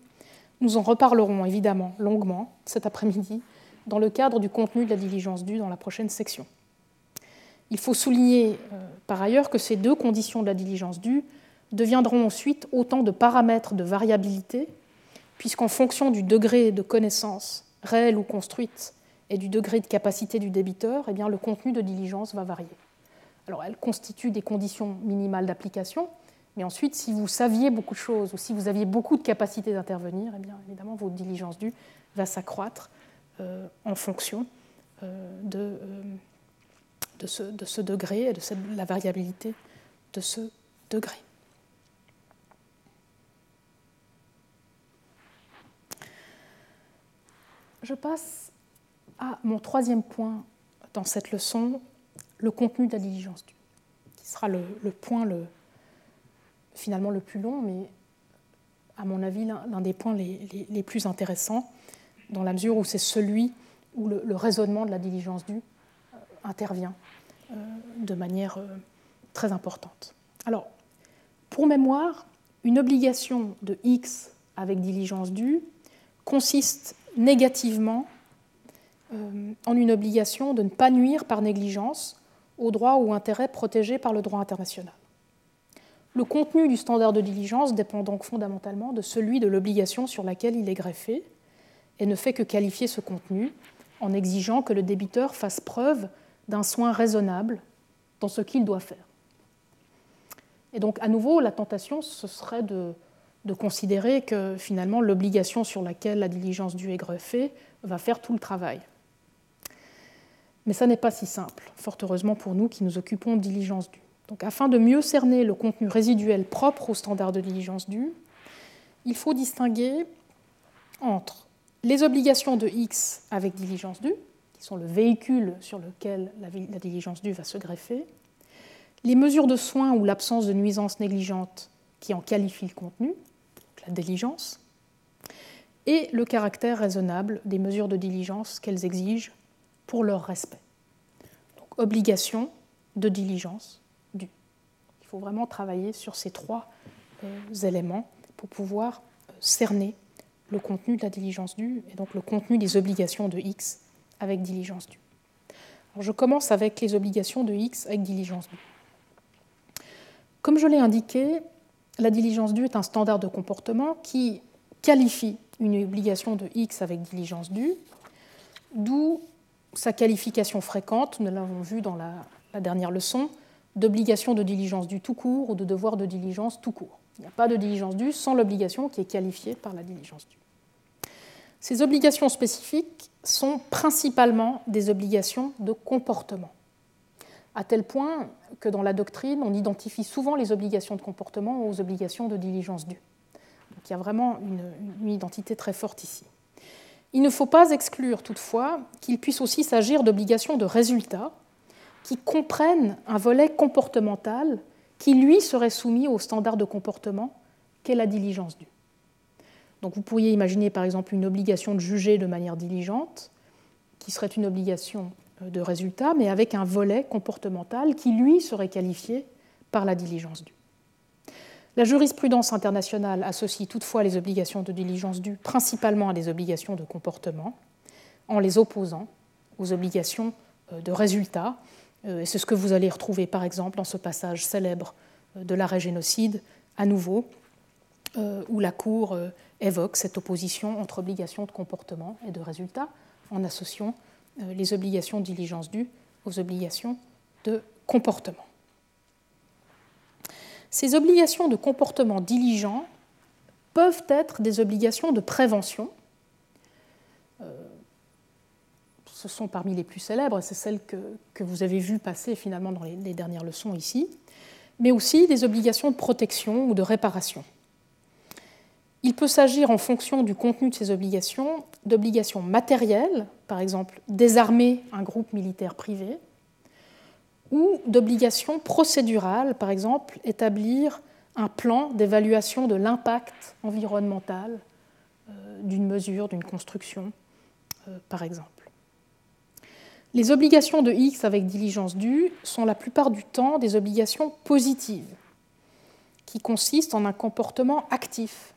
nous en reparlerons évidemment longuement cet après-midi dans le cadre du contenu de la diligence due dans la prochaine section. Il faut souligner euh, par ailleurs que ces deux conditions de la diligence due deviendront ensuite autant de paramètres de variabilité, puisqu'en fonction du degré de connaissance réelle ou construite et du degré de capacité du débiteur, eh le contenu de diligence va varier. Alors, elles constituent des conditions minimales d'application, mais ensuite, si vous saviez beaucoup de choses ou si vous aviez beaucoup de capacité d'intervenir, eh bien, évidemment, votre diligence due va s'accroître euh, en fonction euh, de, euh, de, ce, de, ce, degré et de la variabilité de ce degré. Je passe à mon troisième point dans cette leçon, le contenu de la diligence due, qui sera le, point le, finalement le plus long, mais à mon avis l'un des points les, plus intéressants, dans la mesure où c'est celui où le, raisonnement de la diligence due euh, intervient euh, de manière euh, très importante. Alors, pour mémoire, une obligation de X avec diligence due consiste négativement en une obligation de ne pas nuire par négligence aux droits ou intérêts protégés par le droit international. Le contenu du standard de diligence dépend donc fondamentalement de celui de l'obligation sur laquelle il est greffé et ne fait que qualifier ce contenu en exigeant que le débiteur fasse preuve d'un soin raisonnable dans ce qu'il doit faire. Et donc, à nouveau, la tentation, ce serait de, considérer que finalement l'obligation sur laquelle la diligence due est greffée va faire tout le travail. Mais ça n'est pas si simple, fort heureusement pour nous qui nous occupons de diligence due. Donc, afin de mieux cerner le contenu résiduel propre au standard de diligence due, il faut distinguer entre les obligations de X avec diligence due, qui sont le véhicule sur lequel la, diligence due va se greffer, les mesures de soins ou l'absence de nuisance négligente qui en qualifient le contenu, la diligence, et le caractère raisonnable des mesures de diligence qu'elles exigent pour leur respect. Donc, obligation de diligence faut vraiment travailler sur ces trois euh, éléments pour pouvoir euh, cerner le contenu de la diligence due et donc le contenu des obligations de X avec diligence due. je commence avec les obligations de X avec diligence due. Comme je l'ai indiqué, la diligence due est un standard de comportement qui qualifie une obligation de X avec diligence due, d'où sa qualification fréquente, nous l'avons vu dans la, dernière leçon, d'obligation de diligence due tout court ou de devoir de diligence tout court. Il n'y a pas de diligence due sans l'obligation qui est qualifiée par la diligence due. Ces obligations spécifiques sont principalement des obligations de comportement, à tel point que dans la doctrine, on identifie souvent les obligations de comportement aux obligations de diligence due. Donc il y a vraiment une identité très forte ici. Il ne faut pas exclure toutefois qu'il puisse aussi s'agir d'obligations de résultat qui comprennent un volet comportemental qui, lui, serait soumis au standard de comportement qu'est la diligence due. Donc vous pourriez imaginer par exemple une obligation de juger de manière diligente, qui serait une obligation euh, de résultat, mais avec un volet comportemental qui, lui, serait qualifié par la diligence due. La jurisprudence internationale associe toutefois les obligations de diligence due principalement à des obligations de comportement, en les opposant aux obligations euh, de résultat. Euh, c'est ce que vous allez retrouver par exemple dans ce passage célèbre euh, de l'arrêt génocide, à nouveau, où la Cour évoque cette opposition entre obligations de comportement et de résultat en associant les obligations de diligence due aux obligations de comportement. Ces obligations de comportement diligent peuvent être des obligations de prévention. Ce sont parmi les plus célèbres, c'est celles que, vous avez vues passer finalement dans les dernières leçons ici, mais aussi des obligations de protection ou de réparation. Il peut s'agir en fonction du contenu de ces obligations d'obligations matérielles, par exemple désarmer un groupe militaire privé, ou d'obligations procédurales, par exemple établir un plan d'évaluation de l'impact environnemental euh, d'une mesure, d'une construction, euh, par exemple. Les obligations de X avec diligence due sont la plupart du temps des obligations positives, qui consistent en un comportement actif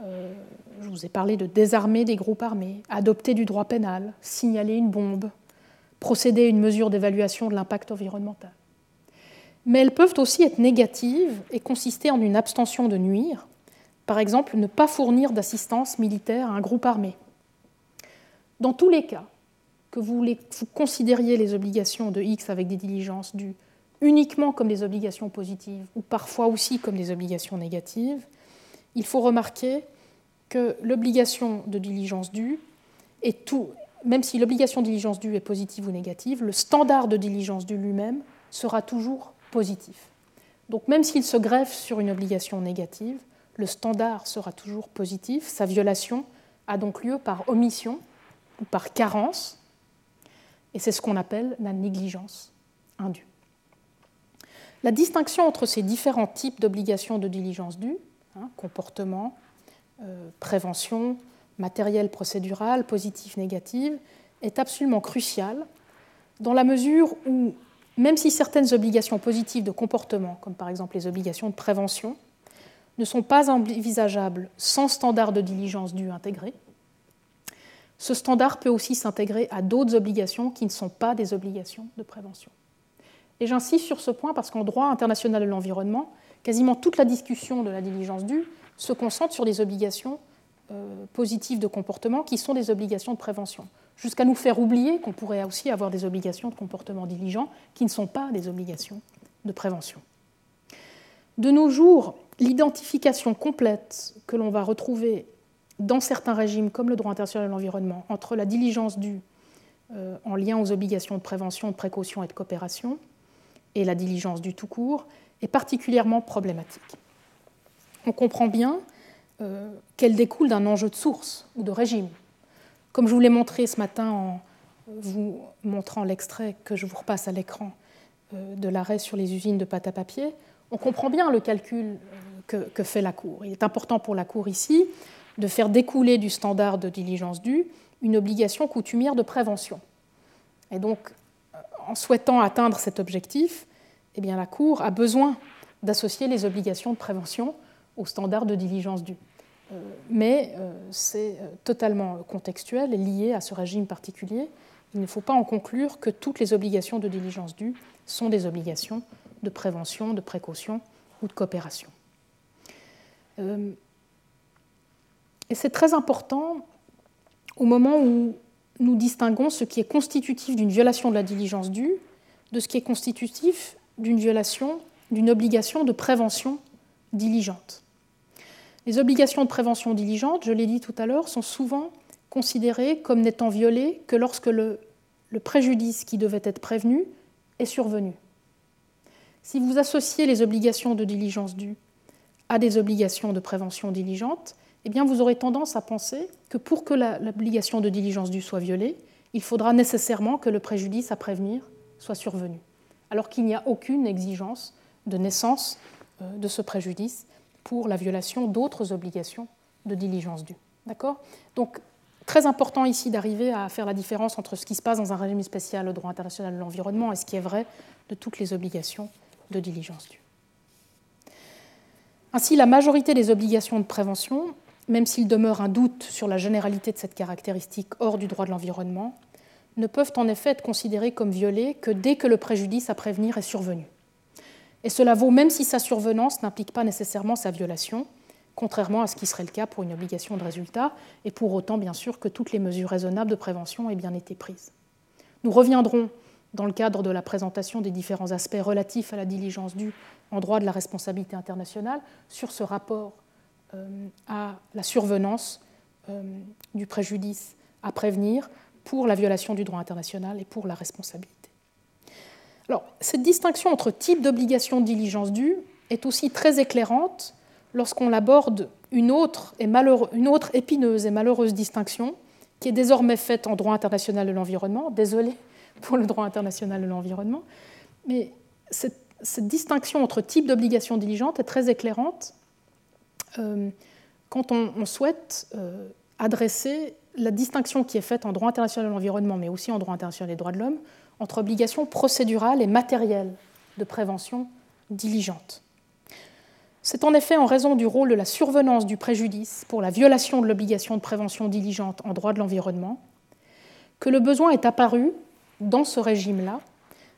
euh, je vous ai parlé de désarmer des groupes armés, adopter du droit pénal, signaler une bombe, procéder à une mesure d'évaluation de l'impact environnemental. Mais elles peuvent aussi être négatives et consister en une abstention de nuire, par exemple ne pas fournir d'assistance militaire à un groupe armé. Dans tous les cas, que vous, considériez les obligations de X avec des diligences dues uniquement comme des obligations positives ou parfois aussi comme des obligations négatives, il faut remarquer que l'obligation de diligence due est tout, même si l'obligation de diligence due est positive ou négative, le standard de diligence due lui-même sera toujours positif. Donc même s'il se greffe sur une obligation négative, le standard sera toujours positif. Sa violation a donc lieu par omission ou par carence, et c'est ce qu'on appelle la négligence indue. La distinction entre ces différents types d'obligations de diligence due Hein, comportement, euh, prévention, matériel procédural, positif, négatif, est absolument crucial dans la mesure où, même si certaines obligations positives de comportement, comme par exemple les obligations de prévention, ne sont pas envisageables sans standard de diligence due intégré, ce standard peut aussi s'intégrer à d'autres obligations qui ne sont pas des obligations de prévention. Et j'insiste sur ce point parce qu'en droit international de l'environnement, quasiment toute la discussion de la diligence due se concentre sur les obligations euh, positives de comportement qui sont des obligations de prévention, jusqu'à nous faire oublier qu'on pourrait aussi avoir des obligations de comportement diligent qui ne sont pas des obligations de prévention. De nos jours, l'identification complète que l'on va retrouver dans certains régimes comme le droit international de l'environnement entre la diligence due euh, en lien aux obligations de prévention, de précaution et de coopération et la diligence due tout court est particulièrement problématique. On comprend bien euh, qu'elle découle d'un enjeu de source ou de régime. Comme je vous l'ai montré ce matin en vous montrant l'extrait que je vous repasse à l'écran euh, de l'arrêt sur les usines de pâte à papier, on comprend bien le calcul que, que, fait la Cour. Il est important pour la Cour ici de faire découler du standard de diligence due une obligation coutumière de prévention. Et donc, en souhaitant atteindre cet objectif, eh bien, la Cour a besoin d'associer les obligations de prévention aux standards de diligence due. Euh, mais euh, c'est euh, totalement contextuel et lié à ce régime particulier. Il ne faut pas en conclure que toutes les obligations de diligence due sont des obligations de prévention, de précaution ou de coopération. Et c'est très important au moment où nous distinguons ce qui est constitutif d'une violation de la diligence due de ce qui est constitutif d'une violation, d'une obligation de prévention diligente. Les obligations de prévention diligente, je l'ai dit tout à l'heure, sont souvent considérées comme n'étant violées que lorsque le, préjudice qui devait être prévenu est survenu. Si vous associez les obligations de diligence due à des obligations de prévention diligente, eh bien vous aurez tendance à penser que pour que l'obligation de diligence due soit violée, il faudra nécessairement que le préjudice à prévenir soit survenu alors qu'il n'y a aucune exigence de naissance euh, de ce préjudice pour la violation d'autres obligations de diligence due. D'accord? Donc, très important ici d'arriver à faire la différence entre ce qui se passe dans un régime spécial au droit international de l'environnement et ce qui est vrai de toutes les obligations de diligence due. Ainsi, la majorité des obligations de prévention, même s'il demeure un doute sur la généralité de cette caractéristique hors du droit de l'environnement, ne peuvent en effet être considérées comme violées que dès que le préjudice à prévenir est survenu. Et cela vaut même si sa survenance n'implique pas nécessairement sa violation, contrairement à ce qui serait le cas pour une obligation de résultat, et pour autant bien sûr que toutes les mesures raisonnables de prévention aient bien été prises. Nous reviendrons dans le cadre de la présentation des différents aspects relatifs à la diligence due en droit de la responsabilité internationale sur ce rapport à la survenance du préjudice à prévenir pour la violation du droit international et pour la responsabilité. Alors, cette distinction entre type d'obligation de diligence due est aussi très éclairante lorsqu'on aborde une autre, une autre épineuse et malheureuse distinction qui est désormais faite en droit international de l'environnement. Désolé pour le droit international de l'environnement, mais cette, distinction entre type d'obligation diligente est très éclairante euh, quand on, souhaite euh, adresser la distinction qui est faite en droit international de l'environnement, mais aussi en droit international des droits de l'homme, entre obligation procédurale et matérielle de prévention diligente. C'est en effet en raison du rôle de la survenance du préjudice pour la violation de l'obligation de prévention diligente en droit de l'environnement que le besoin est apparu, dans ce régime-là,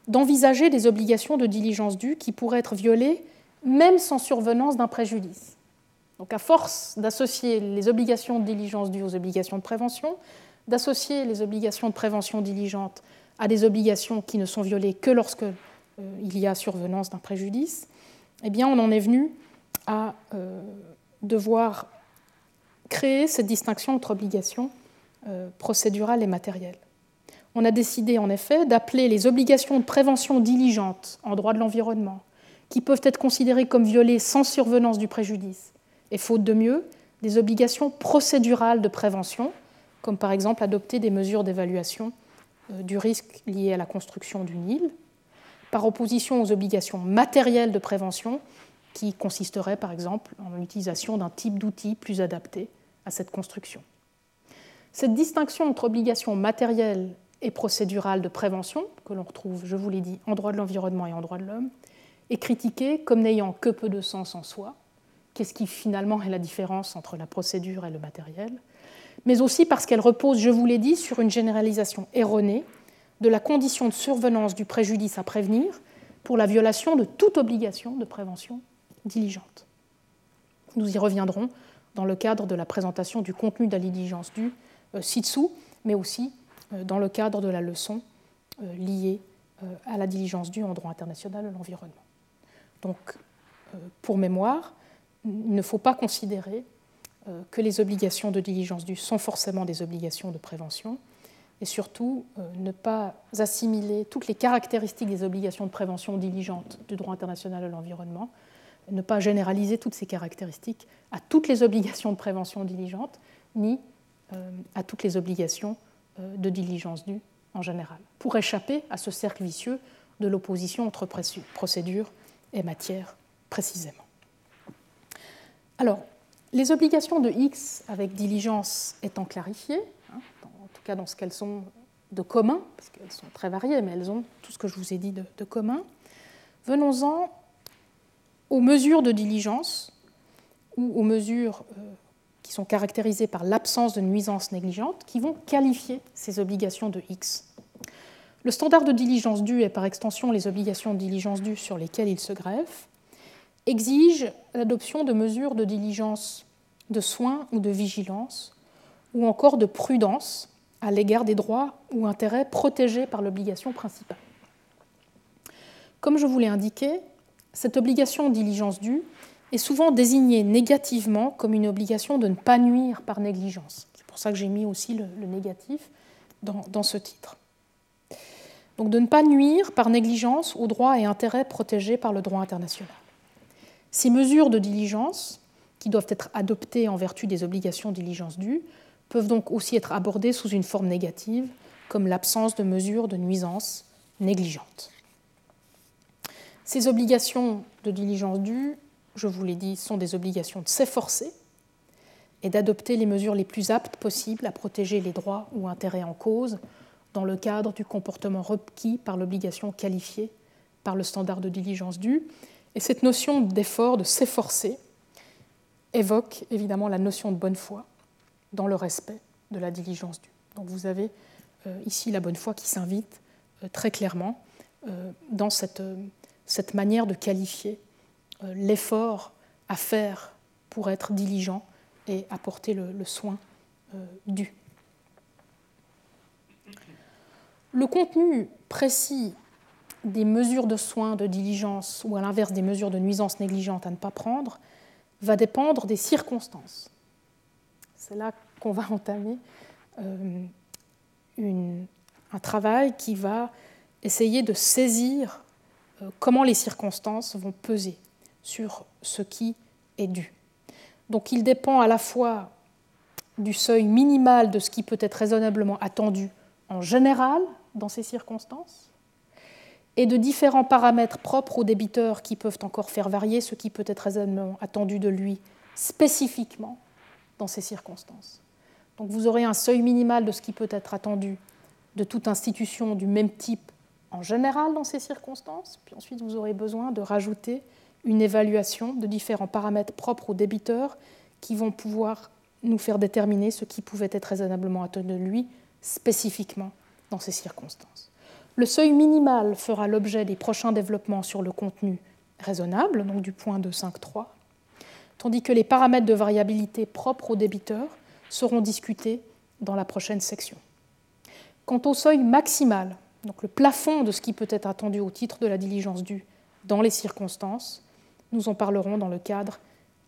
d'envisager des obligations de diligence due qui pourraient être violées même sans survenance d'un préjudice. Donc à force d'associer les obligations de diligence dues aux obligations de prévention, d'associer les obligations de prévention diligente à des obligations qui ne sont violées que lorsque euh, il y a survenance d'un préjudice, eh bien on en est venu à euh, devoir créer cette distinction entre obligations euh, procédurales et matérielles. On a décidé en effet d'appeler les obligations de prévention diligente en droit de l'environnement, qui peuvent être considérées comme violées sans survenance du préjudice, et faute de mieux, des obligations procédurales de prévention, comme par exemple adopter des mesures d'évaluation euh, du risque lié à la construction d'une île, par opposition aux obligations matérielles de prévention, qui consisteraient par exemple en l'utilisation d'un type d'outil plus adapté à cette construction. Cette distinction entre obligations matérielles et procédurales de prévention, que l'on retrouve, je vous l'ai dit, en droit de l'environnement et en droit de l'homme, est critiquée comme n'ayant que peu de sens en soi, qu'est-ce qui finalement est la différence entre la procédure et le matériel, mais aussi parce qu'elle repose, je vous l'ai dit, sur une généralisation erronée de la condition de survenance du préjudice à prévenir pour la violation de toute obligation de prévention diligente. Nous y reviendrons dans le cadre de la présentation du contenu de la diligence due euh, ci-dessous, mais aussi euh, dans le cadre de la leçon euh, liée à la diligence due en droit international de l'environnement. Donc, pour mémoire, il ne faut pas considérer euh, que les obligations de diligence due sont forcément des obligations de prévention, et surtout euh, ne pas assimiler toutes les caractéristiques des obligations de prévention diligente du droit international de l'environnement, ne pas généraliser toutes ces caractéristiques à toutes les obligations de prévention diligente, ni euh, à toutes les obligations de diligence due en général, pour échapper à ce cercle vicieux de l'opposition entre procédure et matière précisément. Alors, les obligations de X avec diligence étant clarifiées, hein, en tout cas dans ce qu'elles sont de commun, parce qu'elles sont très variées, mais elles ont tout ce que je vous ai dit de, commun, venons-en aux mesures de diligence ou aux mesures euh, qui sont caractérisées par l'absence de nuisance négligente qui vont qualifier ces obligations de X. Le standard de diligence due et par extension les obligations de diligence due sur lesquelles il se greffe exige l'adoption de mesures de diligence, de soins ou de vigilance, ou encore de prudence à l'égard des droits ou intérêts protégés par l'obligation principale. Comme je vous l'ai indiqué, cette obligation de diligence due est souvent désignée négativement comme une obligation de ne pas nuire par négligence. C'est pour ça que j'ai mis aussi le, négatif dans, dans, ce titre. Donc de ne pas nuire par négligence aux droits et intérêts protégés par le droit international. Ces mesures de diligence, qui doivent être adoptées en vertu des obligations de diligence dues, peuvent donc aussi être abordées sous une forme négative, comme l'absence de mesures de nuisance négligentes. Ces obligations de diligence due, je vous l'ai dit, sont des obligations de s'efforcer et d'adopter les mesures les plus aptes possibles à protéger les droits ou intérêts en cause dans le cadre du comportement requis par l'obligation qualifiée par le standard de diligence due et cette notion d'effort, de s'efforcer, évoque évidemment la notion de bonne foi dans le respect de la diligence due. Donc vous avez euh, ici la bonne foi qui s'invite euh, très clairement euh, dans cette, cette, manière de qualifier l'effort à faire pour être diligent et apporter le, le soin dû. Le contenu précis des mesures de soins, de diligence, ou à l'inverse des mesures de nuisance négligente à ne pas prendre, va dépendre des circonstances. C'est là qu'on va entamer euh, un travail qui va essayer de saisir euh, comment les circonstances vont peser sur ce qui est dû. Donc il dépend à la fois du seuil minimal de ce qui peut être raisonnablement attendu en général dans ces circonstances, et de différents paramètres propres au débiteur qui peuvent encore faire varier ce qui peut être raisonnablement attendu de lui spécifiquement dans ces circonstances. Donc vous aurez un seuil minimal de ce qui peut être attendu de toute institution du même type en général dans ces circonstances, puis ensuite vous aurez besoin de rajouter une évaluation de différents paramètres propres au débiteur qui vont pouvoir nous faire déterminer ce qui pouvait être raisonnablement attendu de lui spécifiquement dans ces circonstances. Le seuil minimal fera l'objet des prochains développements sur le contenu raisonnable, donc du point de 5.3, tandis que les paramètres de variabilité propres au débiteur seront discutés dans la prochaine section. Quant au seuil maximal, donc le plafond de ce qui peut être attendu au titre de la diligence due dans les circonstances, nous en parlerons dans le cadre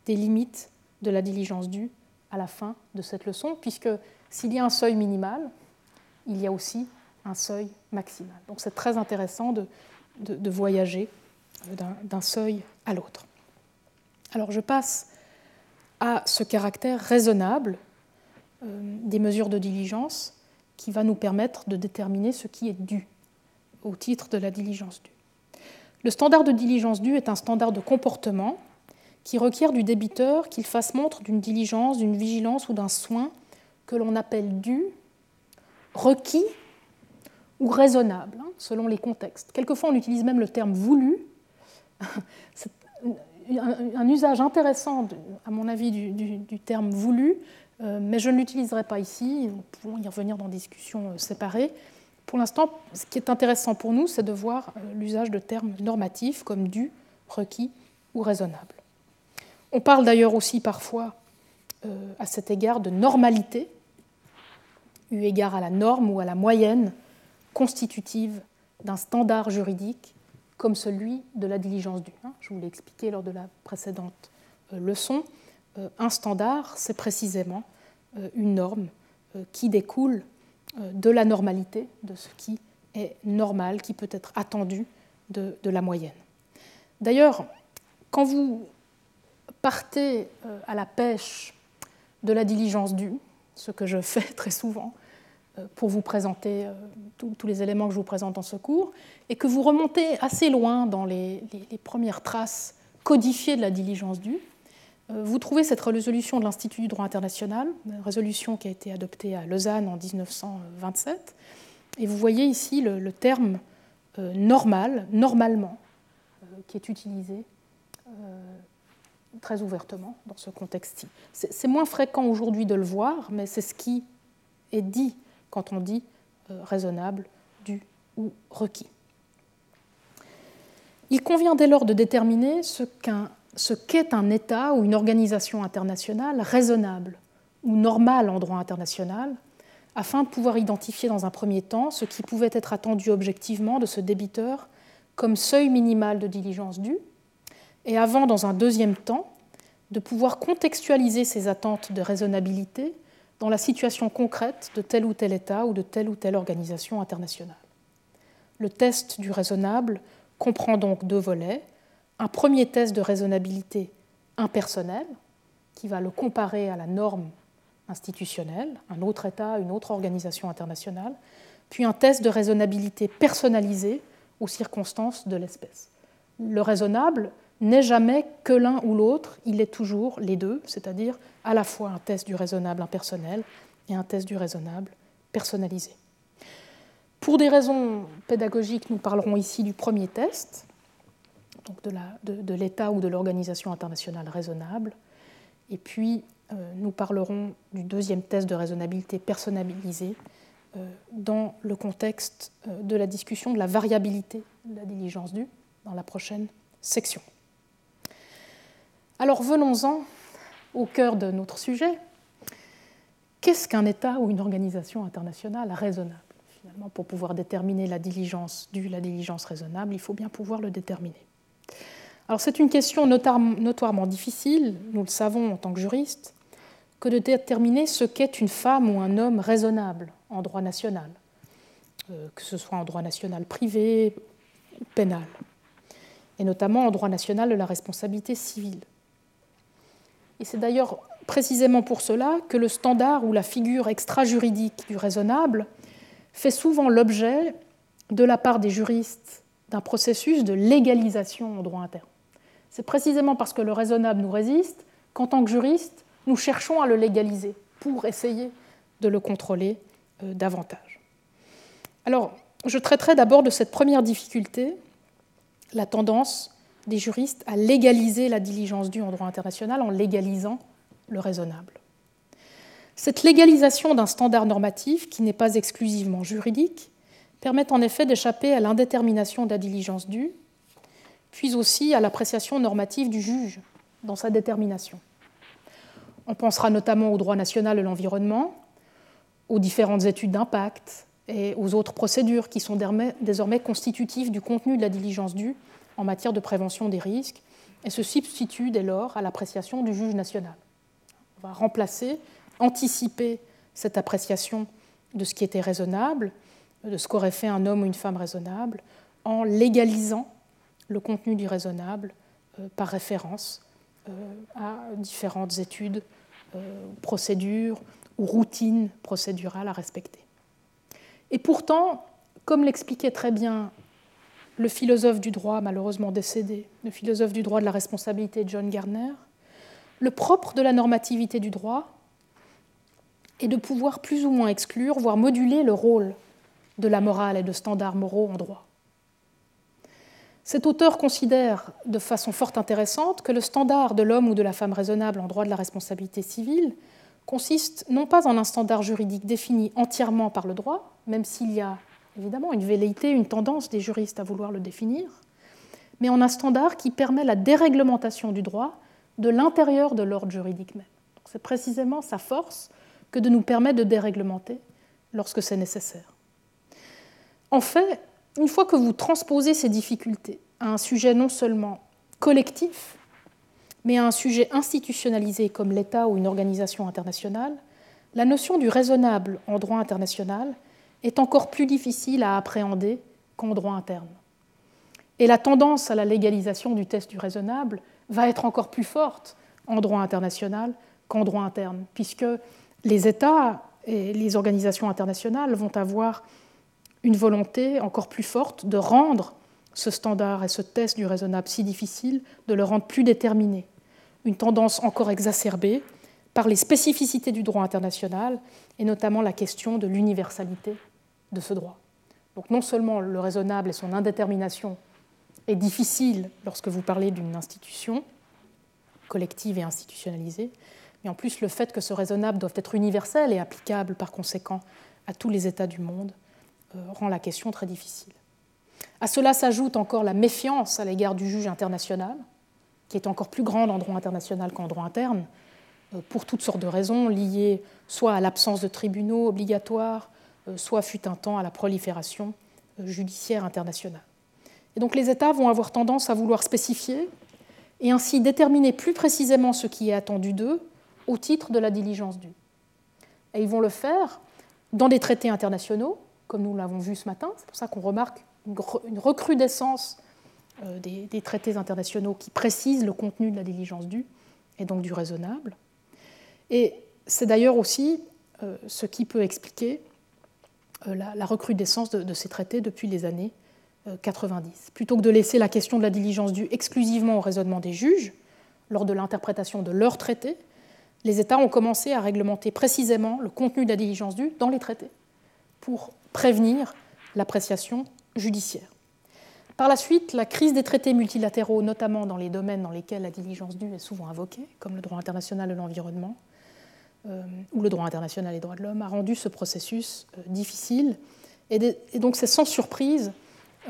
des limites de la diligence due à la fin de cette leçon, puisque s'il y a un seuil minimal, il y a aussi un seuil maximal. Donc c'est très intéressant de, voyager d'un seuil à l'autre. Alors je passe à ce caractère raisonnable euh, des mesures de diligence qui va nous permettre de déterminer ce qui est dû au titre de la diligence due. Le standard de diligence due est un standard de comportement qui requiert du débiteur qu'il fasse montre d'une diligence, d'une vigilance ou d'un soin que l'on appelle dû, requis ou raisonnable, hein, selon les contextes. Quelquefois, on utilise même le terme voulu. (laughs) C'est un, usage intéressant, à mon avis, du, terme voulu, euh, mais je ne l'utiliserai pas ici. Nous pouvons y revenir dans discussions euh, séparées. Pour l'instant, ce qui est intéressant pour nous, c'est de voir euh, l'usage de termes normatifs comme dû, requis ou raisonnable. On parle d'ailleurs aussi parfois, à cet égard, de normalité, eu égard à la norme ou à la moyenne constitutive d'un standard juridique comme celui de la diligence due. Hein. Je vous l'ai expliqué lors de la précédente euh, leçon. Euh, un standard, c'est précisément euh, une norme qui découle de la normalité, de ce qui est normal, qui peut être attendu de, la moyenne. D'ailleurs, quand vous partez à la pêche de la diligence due, ce que je fais (laughs) très souvent, pour vous présenter euh, tous les éléments que je vous présente dans ce cours, et que vous remontez assez loin dans les, premières traces codifiées de la diligence due, euh, vous trouvez cette résolution de l'Institut du droit international, résolution qui a été adoptée à Lausanne en 1927, et vous voyez ici le, terme normal, normalement, qui est utilisé très ouvertement dans ce contexte-ci. C'est moins fréquent aujourd'hui de le voir, mais c'est ce qui est dit quand on dit euh, raisonnable, dû ou requis. Il convient dès lors de déterminer ce qu'est un État ou une organisation internationale raisonnable ou normale en droit international, afin de pouvoir identifier dans un premier temps ce qui pouvait être attendu objectivement de ce débiteur comme seuil minimal de diligence due, et avant, dans un deuxième temps, de pouvoir contextualiser ces attentes de raisonnabilité dans la situation concrète de tel ou tel État ou de telle ou telle organisation internationale. Le test du raisonnable comprend donc deux volets. Un premier test de raisonnabilité impersonnel, qui va le comparer à la norme institutionnelle, un autre État, une autre organisation internationale, puis un test de raisonnabilité personnalisé aux circonstances de l'espèce. Le raisonnable n'est jamais que l'un ou l'autre, il est toujours les deux, c'est-à-dire à la fois un test du raisonnable impersonnel et un test du raisonnable personnalisé. Pour des raisons pédagogiques, nous parlerons ici du premier test, donc de l'État ou de l'organisation internationale raisonnable, et puis euh, nous parlerons du deuxième test de raisonnabilité personnalisé euh, dans le contexte euh, de la discussion de la variabilité de la diligence due dans la prochaine section. Alors venons-en au cœur de notre sujet. Qu'est-ce qu'un État ou une organisation internationale raisonnable Finalement, pour pouvoir déterminer la diligence due, la diligence raisonnable, il faut bien pouvoir le déterminer. Alors c'est une question notoirement difficile, nous le savons en tant que juriste, que de déterminer ce qu'est une femme ou un homme raisonnable en droit national, euh, que ce soit en droit national privé ou pénal, et notamment en droit national de la responsabilité civile. Et c'est d'ailleurs précisément pour cela que le standard ou la figure extra-juridique du raisonnable fait souvent l'objet, de la part des juristes, d'un processus de légalisation en droit interne. C'est précisément parce que le raisonnable nous résiste qu'en tant que juriste, nous cherchons à le légaliser pour essayer de le contrôler euh, davantage. Alors, je traiterai d'abord de cette première difficulté, la tendance des juristes à légaliser la diligence due en droit international en légalisant le raisonnable. Cette légalisation d'un standard normatif, qui n'est pas exclusivement juridique, permet en effet d'échapper à l'indétermination de la diligence due, puis aussi à l'appréciation normative du juge dans sa détermination. On pensera notamment au droit national de l'environnement, aux différentes études d'impact et aux autres procédures qui sont désormais constitutives du contenu de la diligence due en matière de prévention des risques et se substituent dès lors à l'appréciation du juge national. On va remplacer, anticiper cette appréciation de ce qui était raisonnable, de ce qu'aurait fait un homme ou une femme raisonnable, en légalisant le contenu du raisonnable euh, par référence euh, à différentes études, euh, procédures ou routines procédurales à respecter. Et pourtant, comme l'expliquait très bien le philosophe du droit, malheureusement décédé, le philosophe du droit de la responsabilité John Gardner, le propre de la normativité du droit est de pouvoir plus ou moins exclure, voire moduler le rôle de la morale et de standards moraux en droit. Cet auteur considère de façon fort intéressante que le standard de l'homme ou de la femme raisonnable en droit de la responsabilité civile consiste non pas en un standard juridique défini entièrement par le droit, même s'il y a évidemment une velléité, une tendance des juristes à vouloir le définir, mais en un standard qui permet la déréglementation du droit de l'intérieur de l'ordre juridique même. C'est précisément sa force que de nous permettre de déréglementer lorsque c'est nécessaire. En fait, une fois que vous transposez ces difficultés à un sujet non seulement collectif, mais à un sujet institutionnalisé comme l'État ou une organisation internationale, la notion du raisonnable en droit international est encore plus difficile à appréhender qu'en droit interne. Et la tendance à la légalisation du test du raisonnable va être encore plus forte en droit international qu'en droit interne, puisque les États et les organisations internationales vont avoir une volonté encore plus forte de rendre ce standard et ce test du raisonnable si difficile, de le rendre plus déterminé. Une tendance encore exacerbée par les spécificités du droit international et notamment la question de l'universalité de ce droit. Donc non seulement le raisonnable et son indétermination est difficile lorsque vous parlez d'une institution collective et institutionnalisée, mais en plus le fait que ce raisonnable doit être universel et applicable par conséquent à tous les États du monde euh, rend la question très difficile. À cela s'ajoute encore la méfiance à l'égard du juge international, qui est encore plus grande en droit international qu'en droit interne, euh, pour toutes sortes de raisons liées soit à l'absence de tribunaux obligatoires, soit fut un temps à la prolifération judiciaire internationale. Et donc les États vont avoir tendance à vouloir spécifier et ainsi déterminer plus précisément ce qui est attendu d'eux au titre de la diligence due. Et ils vont le faire dans des traités internationaux, comme nous l'avons vu ce matin. C'est pour ça qu'on remarque une recrudescence euh, des, traités internationaux qui précisent le contenu de la diligence due et donc du raisonnable. Et c'est d'ailleurs aussi euh, ce qui peut expliquer euh, la, recrudescence de, ces traités depuis les années 90. Plutôt que de laisser la question de la diligence due exclusivement au raisonnement des juges, lors de l'interprétation de leurs traités, les États ont commencé à réglementer précisément le contenu de la diligence due dans les traités pour prévenir l'appréciation judiciaire. Par la suite, la crise des traités multilatéraux, notamment dans les domaines dans lesquels la diligence due est souvent invoquée, comme le droit international de l'environnement euh, ou le droit international des droits de l'homme, a rendu ce processus euh, difficile. Et, donc c'est sans surprise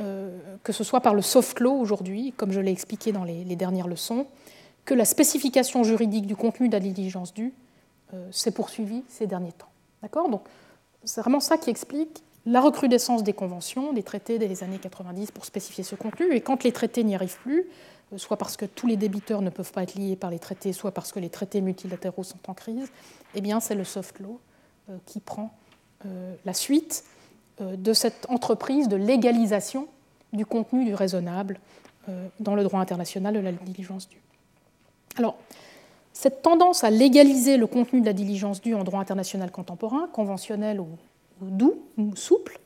euh, que ce soit par le soft law aujourd'hui, comme je l'ai expliqué dans les, dernières leçons, que la spécification juridique du contenu de la diligence due s'est poursuivie ces derniers temps. D'accord? Donc c'est vraiment ça qui explique la recrudescence des conventions, des traités dès les années 90 pour spécifier ce contenu, et quand les traités n'y arrivent plus, soit parce que tous les débiteurs ne peuvent pas être liés par les traités, soit parce que les traités multilatéraux sont en crise, eh bien c'est le soft law euh, qui prend euh, la suite de cette entreprise de légalisation du contenu du raisonnable dans le droit international de la diligence due. Alors, cette tendance à légaliser le contenu de la diligence due en droit international contemporain, conventionnel ou, doux, ou souple,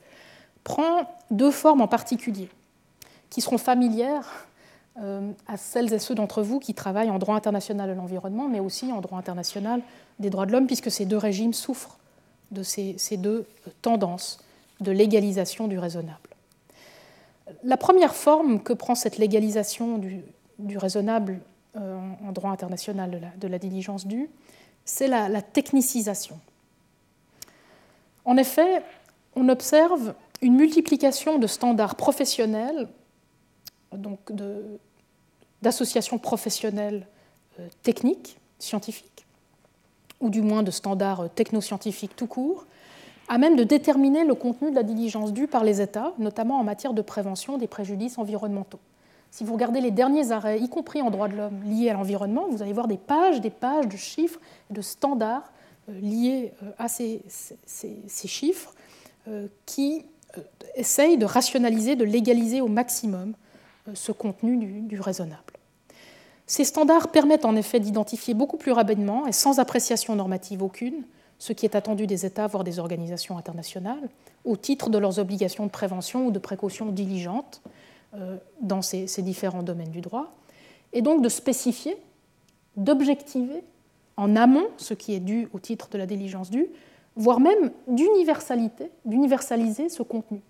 prend deux formes en particulier, qui seront familières euh, à celles et ceux d'entre vous qui travaillent en droit international de l'environnement, mais aussi en droit international des droits de l'homme, puisque ces deux régimes souffrent de ces, deux tendances de légalisation du raisonnable. La première forme que prend cette légalisation du raisonnable euh, en droit international de la, diligence due, c'est la, technicisation. En effet, on observe une multiplication de standards professionnels, donc d'associations professionnelles euh, techniques, scientifiques, ou du moins de standards technoscientifiques tout court, à même de déterminer le contenu de la diligence due par les États, notamment en matière de prévention des préjudices environnementaux. Si vous regardez les derniers arrêts, y compris en droit de l'homme, liés à l'environnement, vous allez voir des pages, des pages de chiffres, de standards euh, liés euh, à ces, chiffres euh, qui essayent de rationaliser, de légaliser au maximum ce contenu du, raisonnable. Ces standards permettent en effet d'identifier beaucoup plus rapidement et sans appréciation normative aucune ce qui est attendu des États, voire des organisations internationales, au titre de leurs obligations de prévention ou de précaution diligentes, euh, dans ces, différents domaines du droit, et donc de spécifier, d'objectiver en amont ce qui est dû au titre de la diligence due, voire même d'universaliser ce contenu.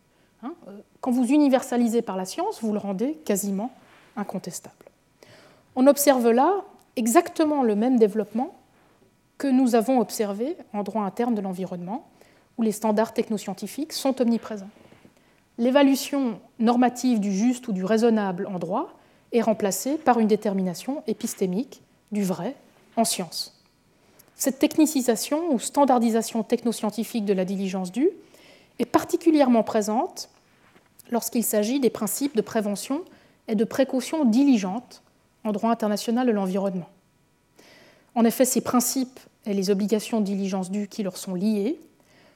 Hein. Euh, quand vous universalisez par la science, vous le rendez quasiment incontestable. On observe là exactement le même développement que nous avons observé en droit interne de l'environnement, où les standards technoscientifiques sont omniprésents l'évaluation normative du juste ou du raisonnable en droit est remplacée par une détermination épistémique du vrai en science. Cette technicisation ou standardisation technoscientifique de la diligence due est particulièrement présente lorsqu'il s'agit des principes de prévention et de précaution diligente en droit international de l'environnement. En effet, ces principes et les obligations de diligence due qui leur sont liées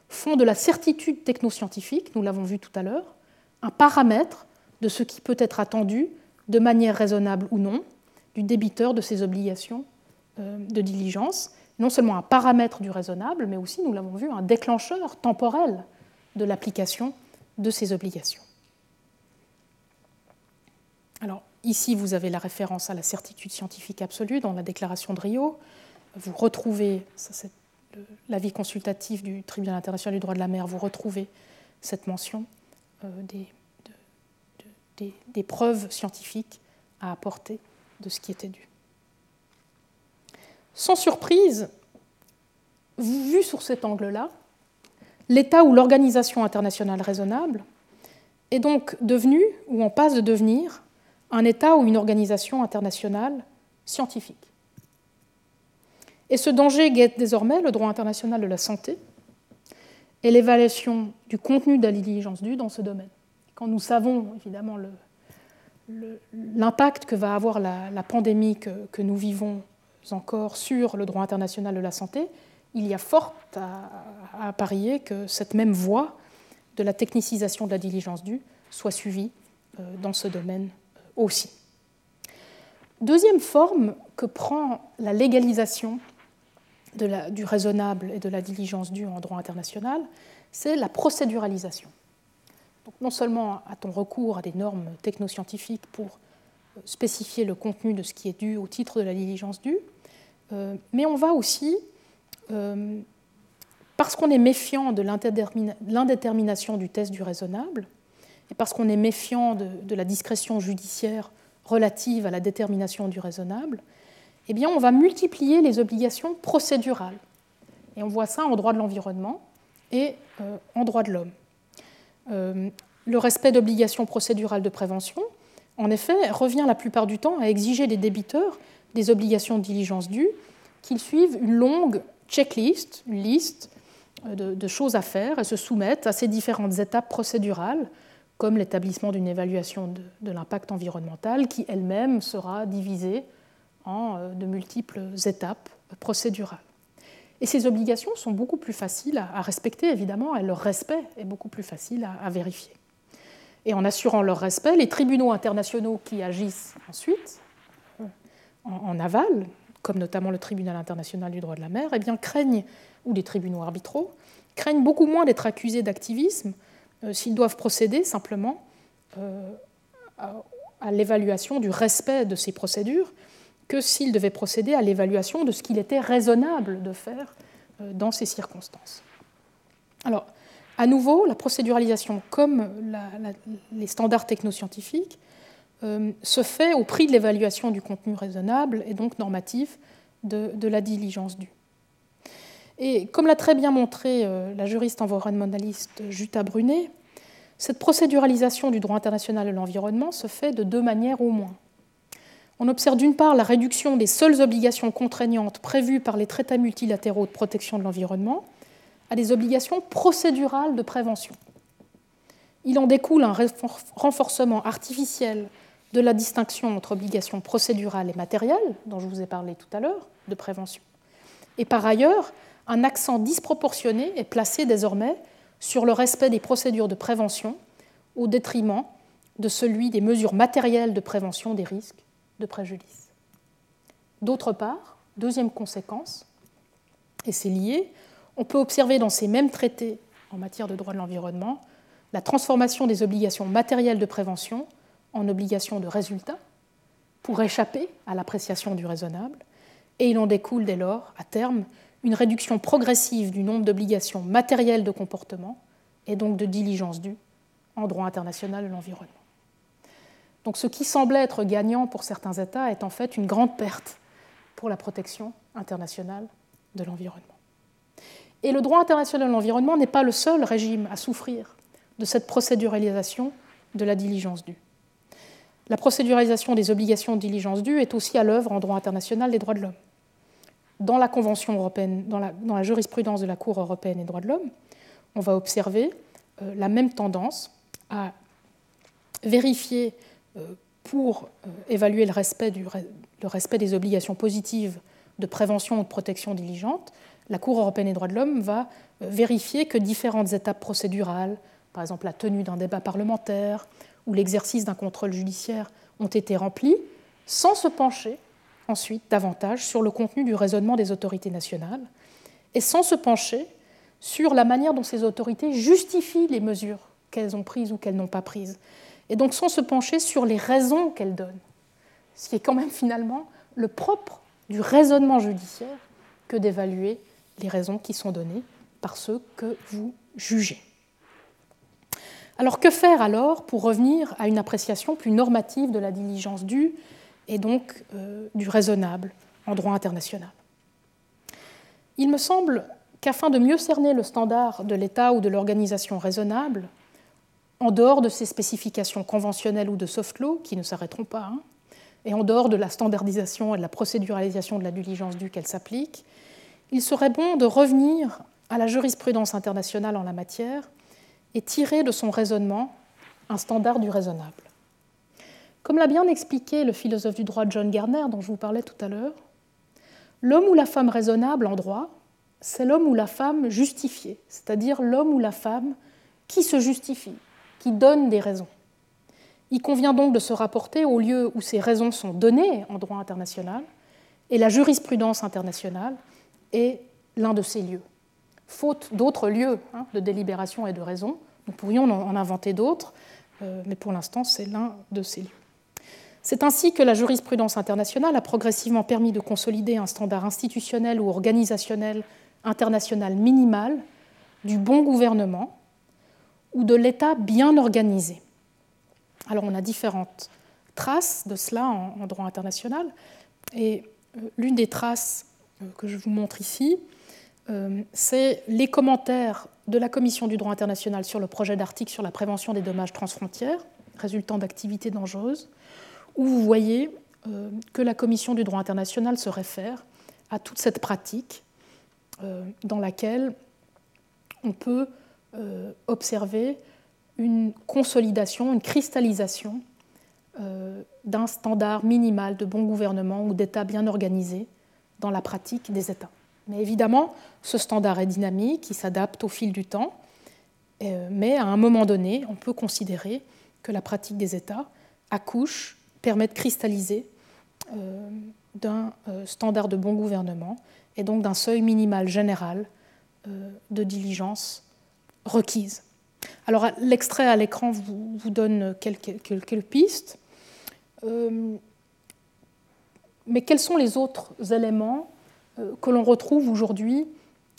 font de la certitude technoscientifique, nous l'avons vu tout à l'heure, un paramètre de ce qui peut être attendu, de manière raisonnable ou non, du débiteur de ses obligations euh, de diligence. Non seulement un paramètre du raisonnable, mais aussi, nous l'avons vu, un déclencheur temporel de l'application de ces obligations. Alors, ici, vous avez la référence à la certitude scientifique absolue dans la déclaration de Rio. Vous retrouvez, l'avis consultatif du Tribunal international du droit de la mer, vous retrouvez cette mention euh, des, des, preuves scientifiques à apporter de ce qui était dû. Sans surprise, vu sur cet angle-là, l'État ou l'organisation internationale raisonnable est donc devenu, ou en passe de devenir, un État ou une organisation internationale scientifique. Et ce danger guette désormais le droit international de la santé et l'évaluation du contenu de la diligence due dans ce domaine. Quand nous savons évidemment l'impact que va avoir la, pandémie que, nous vivons encore sur le droit international de la santé, il y a fort à, parier que cette même voie de la technicisation de la diligence due soit suivie euh, dans ce domaine aussi. Deuxième forme que prend la légalisation du raisonnable et de la diligence due en droit international, c'est la procéduralisation. Non seulement a-t-on recours à des normes technoscientifiques pour euh, spécifier le contenu de ce qui est dû au titre de la diligence due, euh, mais on va aussi, euh, parce qu'on est méfiant de l'indétermination du test du raisonnable, et parce qu'on est méfiant de, la discrétion judiciaire relative à la détermination du raisonnable, eh bien, on va multiplier les obligations procédurales. Et on voit ça en droit de l'environnement et euh, en droit de l'homme. Euh, le respect d'obligations procédurales de prévention, en effet, revient la plupart du temps à exiger des débiteurs des obligations de diligence dues qu'ils suivent une longue checklist, une liste de, choses à faire et se soumettent à ces différentes étapes procédurales, comme l'établissement d'une évaluation de, l'impact environnemental, qui elle-même sera divisée en de multiples étapes procédurales. Et ces obligations sont beaucoup plus faciles à, respecter, évidemment, et leur respect est beaucoup plus facile à, vérifier. Et en assurant leur respect, les tribunaux internationaux qui agissent ensuite, euh, en, aval, comme notamment le tribunal international du droit de la mer, eh craignent, ou les tribunaux arbitraux, craignent beaucoup moins d'être accusés d'activisme euh, s'ils doivent procéder simplement euh, à l'évaluation du respect de ces procédures que s'il devait procéder à l'évaluation de ce qu'il était raisonnable de faire euh, dans ces circonstances. Alors, à nouveau, la procéduralisation, comme les standards technoscientifiques, se fait au prix de l'évaluation du contenu raisonnable et donc normatif de, la diligence due. Et comme l'a très bien montré euh, la juriste environnementaliste Jutta Brunet, cette procéduralisation du droit international de l'environnement se fait de deux manières au moins on observe d'une part la réduction des seules obligations contraignantes prévues par les traités multilatéraux de protection de l'environnement à des obligations procédurales de prévention. Il en découle un renforcement artificiel de la distinction entre obligations procédurales et matérielles, dont je vous ai parlé tout à l'heure, de prévention. Et par ailleurs, un accent disproportionné est placé désormais sur le respect des procédures de prévention au détriment de celui des mesures matérielles de prévention des risques de préjudice. D'autre part, deuxième conséquence, et c'est lié, on peut observer dans ces mêmes traités en matière de droit de l'environnement la transformation des obligations matérielles de prévention en obligations de résultat pour échapper à l'appréciation du raisonnable, et il en découle dès lors, à terme, une réduction progressive du nombre d'obligations matérielles de comportement et donc de diligence due en droit international de l'environnement. Donc ce qui semblait être gagnant pour certains États est en fait une grande perte pour la protection internationale de l'environnement. Et le droit international de l'environnement n'est pas le seul régime à souffrir de cette procéduralisation de la diligence due. La procéduralisation des obligations de diligence due est aussi à l'œuvre en droit international des droits de l'homme. Dans la Convention européenne, dans la, jurisprudence de la Cour européenne des droits de l'homme, on va observer euh, la même tendance à vérifier euh, pour euh, évaluer le respect, des obligations positives de prévention ou de protection diligente, la Cour européenne des droits de l'homme va vérifier que différentes étapes procédurales, par exemple la tenue d'un débat parlementaire l'exercice d'un contrôle judiciaire, ont été remplies, sans se pencher ensuite davantage sur le contenu du raisonnement des autorités nationales et sans se pencher sur la manière dont ces autorités justifient les mesures qu'elles ont prises ou qu'elles n'ont pas prises et donc sans se pencher sur les raisons qu'elle donne, ce qui est quand même finalement le propre du raisonnement judiciaire que d'évaluer les raisons qui sont données par ceux que vous jugez. Alors que faire alors pour revenir à une appréciation plus normative de la diligence due et donc euh, du raisonnable en droit international? Il me semble qu'afin de mieux cerner le standard de l'État ou de l'organisation raisonnable, en dehors de ces spécifications conventionnelles ou de soft law, qui ne s'arrêteront pas, hein, et en dehors de la standardisation et de la procéduralisation de la diligence due qu'elle s'applique, il serait bon de revenir à la jurisprudence internationale en la matière et tirer de son raisonnement un standard du raisonnable. Comme l'a bien expliqué le philosophe du droit John Garner, dont je vous parlais tout à l'heure, l'homme ou la femme raisonnable en droit, c'est l'homme ou la femme justifié, c'est-à-dire l'homme ou la femme qui se justifie, qui donne des raisons. Il convient donc de se rapporter au lieu où ces raisons sont données en droit international, et la jurisprudence internationale est l'un de ces lieux. Faute d'autres lieux hein, de délibération et de raison, nous pourrions en inventer d'autres, euh, mais pour l'instant c'est l'un de ces lieux. C'est ainsi que la jurisprudence internationale a progressivement permis de consolider un standard institutionnel ou organisationnel international minimal du bon gouvernement, ou de l'État bien organisé. Alors on a différentes traces de cela en, droit international, et euh, l'une des traces euh, que je vous montre ici, c'est les commentaires de la Commission du droit international sur le projet d'article sur la prévention des dommages transfrontières résultant d'activités dangereuses, où vous voyez que la Commission du droit international se réfère à toute cette pratique dans laquelle on peut observer une consolidation, une cristallisation d'un standard minimal de bon gouvernement ou d'État bien organisé dans la pratique des États. Mais évidemment, ce standard est dynamique, il s'adapte au fil du temps, euh, mais à un moment donné, on peut considérer que la pratique des États accouche, permet de cristalliser euh, d'un euh, standard de bon gouvernement et donc d'un seuil minimal général de diligence requise. Alors l'extrait à l'écran vous, donne quelques, quelques pistes. mais quels sont les autres éléments que l'on retrouve aujourd'hui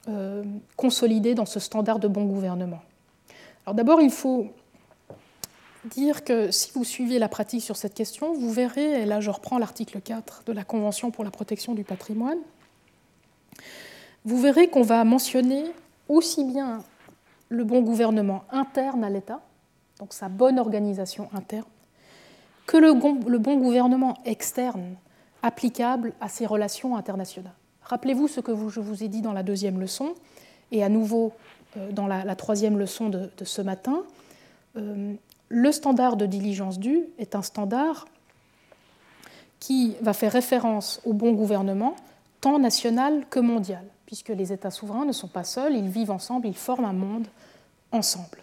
euh, consolidé dans ce standard de bon gouvernement. Alors d'abord, il faut dire que si vous suivez la pratique sur cette question, vous verrez, et là je reprends l'article 4 de la Convention pour la protection du patrimoine, vous verrez qu'on va mentionner aussi bien le bon gouvernement interne à l'État, donc sa bonne organisation interne, que le bon gouvernement externe applicable à ses relations internationales. Rappelez-vous ce que je vous ai dit dans la deuxième leçon, et à nouveau euh, dans la, troisième leçon de, ce matin. Euh, le standard de diligence due est un standard qui va faire référence au bon gouvernement, tant national que mondial, puisque les États souverains ne sont pas seuls, ils vivent ensemble, ils forment un monde ensemble.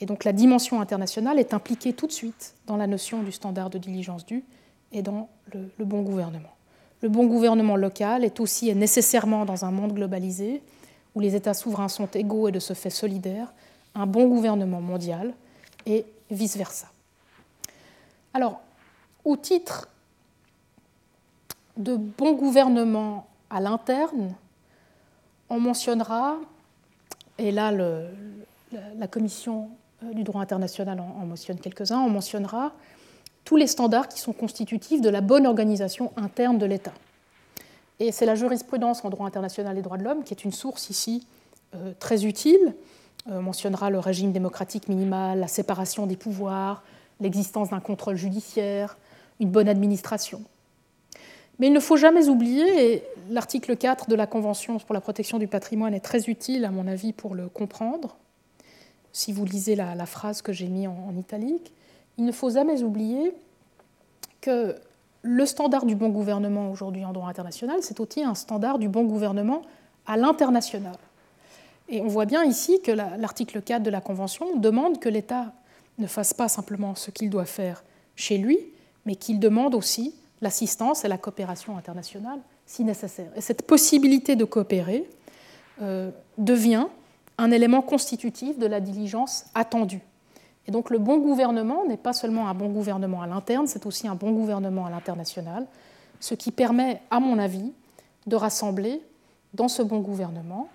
Et donc la dimension internationale est impliquée tout de suite dans la notion du standard de diligence due et dans le bon gouvernement. Le bon gouvernement local est aussi et nécessairement dans un monde globalisé, où les États souverains sont égaux et de ce fait solidaires, un bon gouvernement mondial et vice-versa. Alors, au titre de bon gouvernement à l'interne, on mentionnera, et là la Commission du droit international en mentionne quelques-uns, on mentionnera tous les standards qui sont constitutifs de la bonne organisation interne de l'État. Et c'est la jurisprudence en droit international et droits de l'homme qui est une source ici euh, très utile. Euh, on mentionnera le régime démocratique minimal, la séparation des pouvoirs, l'existence d'un contrôle judiciaire, une bonne administration. Mais il ne faut jamais oublier, et l'article 4 de la Convention pour la protection du patrimoine est très utile à mon avis pour le comprendre, si vous lisez la, phrase que j'ai mise en italique, il ne faut jamais oublier que le standard du bon gouvernement aujourd'hui en droit international, c'est aussi un standard du bon gouvernement à l'international. Et on voit bien ici que l'article 4 de la Convention demande que l'État ne fasse pas simplement ce qu'il doit faire chez lui, mais qu'il demande aussi l'assistance et la coopération internationale si nécessaire. Et cette possibilité de coopérer euh, devient un élément constitutif de la diligence attendue et donc le bon gouvernement n'est pas seulement un bon gouvernement à l'interne, c'est aussi un bon gouvernement à l'international, ce qui permet, à mon avis, de rassembler dans ce bon gouvernement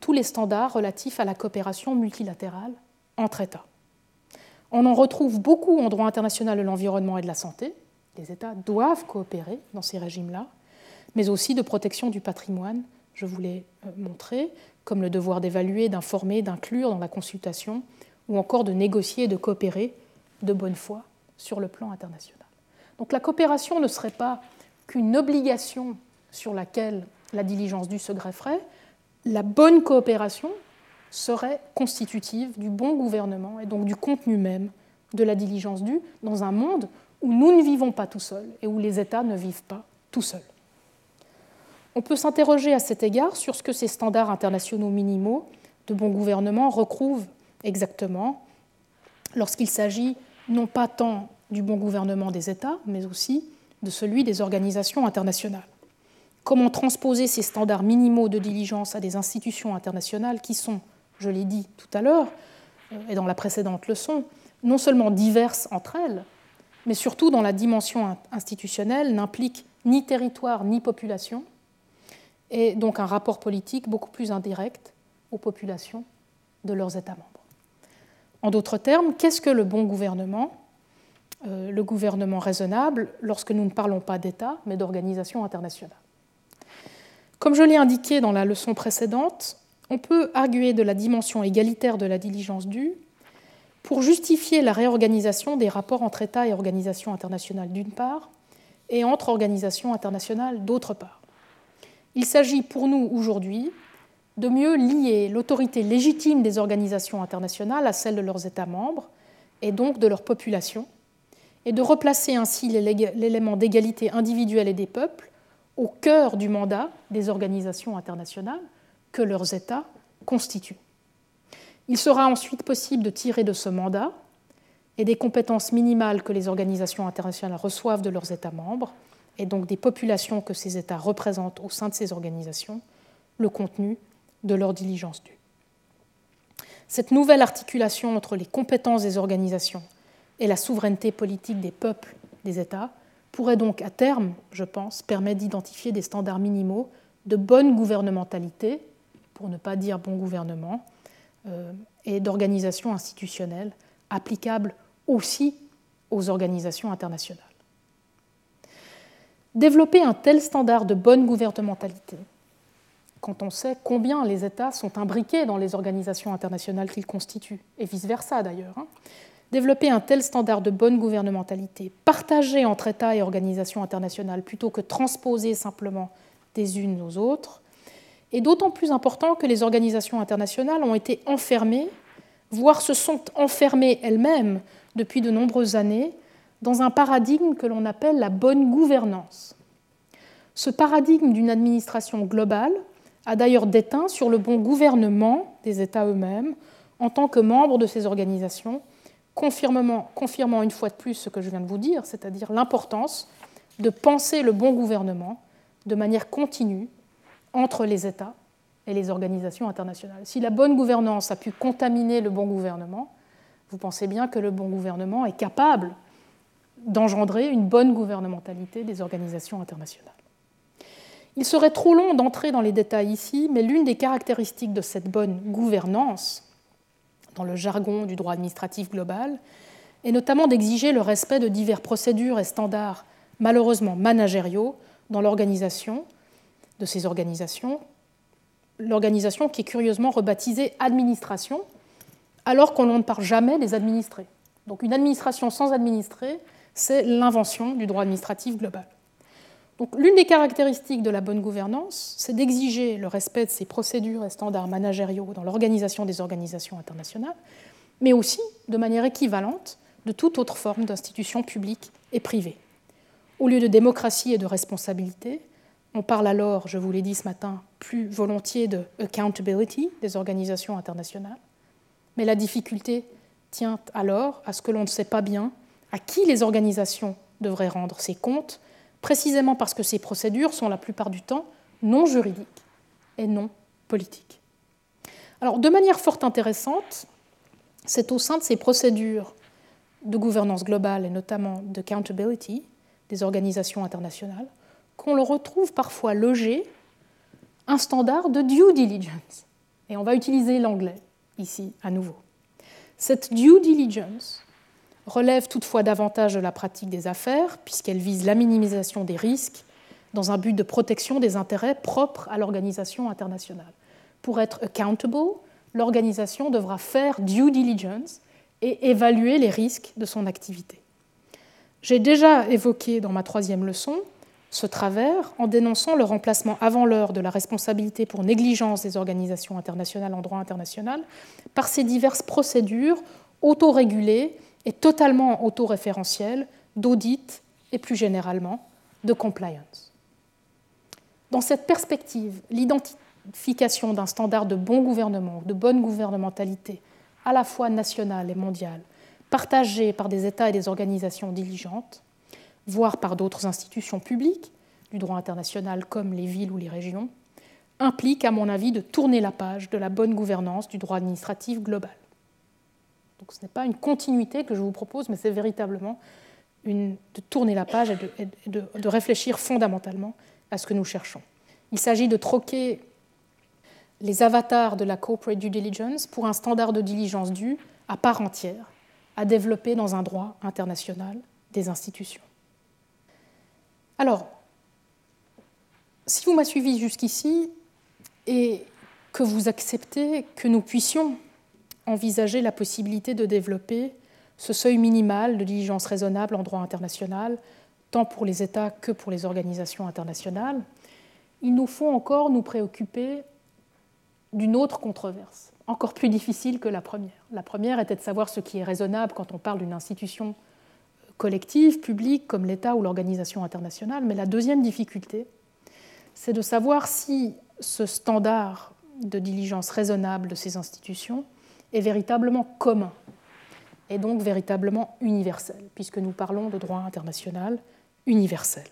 tous les standards relatifs à la coopération multilatérale entre États. On en retrouve beaucoup en droit international de l'environnement et de la santé. Les États doivent coopérer dans ces régimes-là, mais aussi de protection du patrimoine, je vous l'ai euh, montré, comme le devoir d'évaluer, d'informer, d'inclure dans la consultation ou encore de négocier et de coopérer de bonne foi sur le plan international. Donc la coopération ne serait pas qu'une obligation sur laquelle la diligence due se grefferait, la bonne coopération serait constitutive du bon gouvernement et donc du contenu même de la diligence due dans un monde où nous ne vivons pas tout seuls et où les États ne vivent pas tout seuls. On peut s'interroger à cet égard sur ce que ces standards internationaux minimaux de bon gouvernement recouvrent exactement lorsqu'il s'agit non pas tant du bon gouvernement des États, mais aussi de celui des organisations internationales. Comment transposer ces standards minimaux de diligence à des institutions internationales qui sont, je l'ai dit tout à l'heure, euh, et dans la précédente leçon, non seulement diverses entre elles, mais surtout dans la dimension institutionnelle n'impliquent ni territoire ni population, et donc un rapport politique beaucoup plus indirect aux populations de leurs États membres. En d'autres termes, qu'est-ce que le bon gouvernement euh, Le gouvernement raisonnable lorsque nous ne parlons pas d'État, mais d'organisation internationale? Comme je l'ai indiqué dans la leçon précédente, on peut arguer de la dimension égalitaire de la diligence due pour justifier la réorganisation des rapports entre États et organisations internationales d'une part, et entre organisations internationales d'autre part. Il s'agit pour nous aujourd'hui de mieux lier l'autorité légitime des organisations internationales à celle de leurs États membres et donc de leur population, et de replacer ainsi l'élément d'égalité individuelle et des peuples au cœur du mandat des organisations internationales que leurs États constituent. Il sera ensuite possible de tirer de ce mandat et des compétences minimales que les organisations internationales reçoivent de leurs États membres, et donc des populations que ces États représentent au sein de ces organisations, le contenu de leur diligence due. Cette nouvelle articulation entre les compétences des organisations et la souveraineté politique des peuples des États pourrait donc à terme, je pense, permettre d'identifier des standards minimaux de bonne gouvernementalité, pour ne pas dire bon gouvernement, euh, et d'organisation institutionnelle applicables aussi aux organisations internationales. Développer un tel standard de bonne gouvernementalité, quand on sait combien les États sont imbriqués dans les organisations internationales qu'ils constituent, et vice-versa d'ailleurs, hein, développer un tel standard de bonne gouvernementalité, partagé entre États et organisations internationales plutôt que transposer simplement des unes aux autres, est d'autant plus important que les organisations internationales ont été enfermées, voire se sont enfermées elles-mêmes depuis de nombreuses années, dans un paradigme que l'on appelle la bonne gouvernance. Ce paradigme d'une administration globale a d'ailleurs déteint sur le bon gouvernement des États eux-mêmes en tant que membres de ces organisations confirmant, une fois de plus ce que je viens de vous dire, c'est-à-dire l'importance de penser le bon gouvernement de manière continue entre les États et les organisations internationales. Si la bonne gouvernance a pu contaminer le bon gouvernement, vous pensez bien que le bon gouvernement est capable d'engendrer une bonne gouvernementalité des organisations internationales. Il serait trop long d'entrer dans les détails ici, mais l'une des caractéristiques de cette bonne gouvernance, dans le jargon du droit administratif global, est notamment d'exiger le respect de divers procédures et standards malheureusement managériaux dans l'organisation de ces organisations, l'organisation qui est curieusement rebaptisée administration, alors qu'on ne parle jamais des administrés. Donc une administration sans administrés, c'est l'invention du droit administratif global. Donc l'une des caractéristiques de la bonne gouvernance, c'est d'exiger le respect de ces procédures et standards managériaux dans l'organisation des organisations internationales, mais aussi, de manière équivalente, de toute autre forme d'institution publique et privée. Au lieu de démocratie et de responsabilité, on parle alors, je vous l'ai dit ce matin, plus volontiers de accountability des organisations internationales. Mais la difficulté tient alors à ce que l'on ne sait pas bien à qui les organisations devraient rendre ces comptes, précisément parce que ces procédures sont la plupart du temps non juridiques et non politiques. Alors, de manière fort intéressante, c'est au sein de ces procédures de gouvernance globale et notamment de accountability des organisations internationales qu'on le retrouve parfois logé un standard de due diligence. Et on va utiliser l'anglais ici à nouveau. Cette due diligence relève toutefois davantage de la pratique des affaires, puisqu'elle vise la minimisation des risques dans un but de protection des intérêts propres à l'organisation internationale. Pour être accountable, l'organisation devra faire due diligence et évaluer les risques de son activité. J'ai déjà évoqué dans ma troisième leçon ce travers en dénonçant le remplacement avant l'heure de la responsabilité pour négligence des organisations internationales en droit international par ces diverses procédures autorégulées et totalement autoréférentielles d'audit et plus généralement de compliance. Dans cette perspective, l'identification d'un standard de bon gouvernement, de bonne gouvernementalité, à la fois nationale et mondiale, partagé par des États et des organisations diligentes, voire par d'autres institutions publiques du droit international comme les villes ou les régions, implique, à mon avis, de tourner la page de la bonne gouvernance du droit administratif global. Donc ce n'est pas une continuité que je vous propose, mais c'est véritablement de tourner la page et, de, de réfléchir fondamentalement à ce que nous cherchons. Il s'agit de troquer les avatars de la corporate due diligence pour un standard de diligence due à part entière, à développer dans un droit international des institutions. Alors, si vous m'avez suivi jusqu'ici et que vous acceptez que nous puissions envisager la possibilité de développer ce seuil minimal de diligence raisonnable en droit international, tant pour les États que pour les organisations internationales, il nous faut encore nous préoccuper d'une autre controverse, encore plus difficile que la première. La première était de savoir ce qui est raisonnable quand on parle d'une institution collective, publique, comme l'État ou l'organisation internationale, mais la deuxième difficulté, c'est de savoir si ce standard de diligence raisonnable de ces institutions est véritablement commun et donc véritablement universel, puisque nous parlons de droit international universel.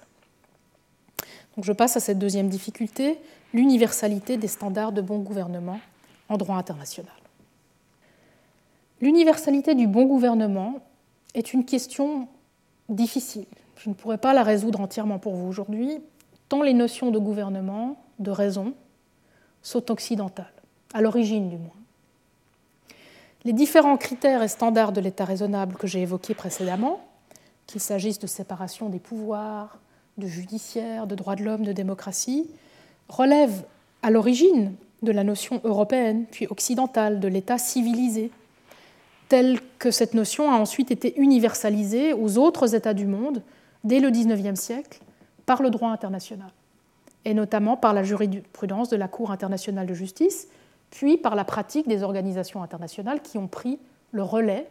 Donc je passe à cette deuxième difficulté, l'universalité des standards de bon gouvernement en droit international. L'universalité du bon gouvernement est une question difficile. Je ne pourrais pas la résoudre entièrement pour vous aujourd'hui, tant les notions de gouvernement, de raison, sont occidentales, à l'origine du moins. Les différents critères et standards de l'État raisonnable que j'ai évoqués précédemment, qu'il s'agisse de séparation des pouvoirs, de judiciaire, de droits de l'homme, de démocratie, relèvent à l'origine de la notion européenne puis occidentale de l'État civilisé, telle que cette notion a ensuite été universalisée aux autres États du monde dès le XIXe siècle par le droit international, et notamment par la jurisprudence de la Cour internationale de justice, puis par la pratique des organisations internationales qui ont pris le relais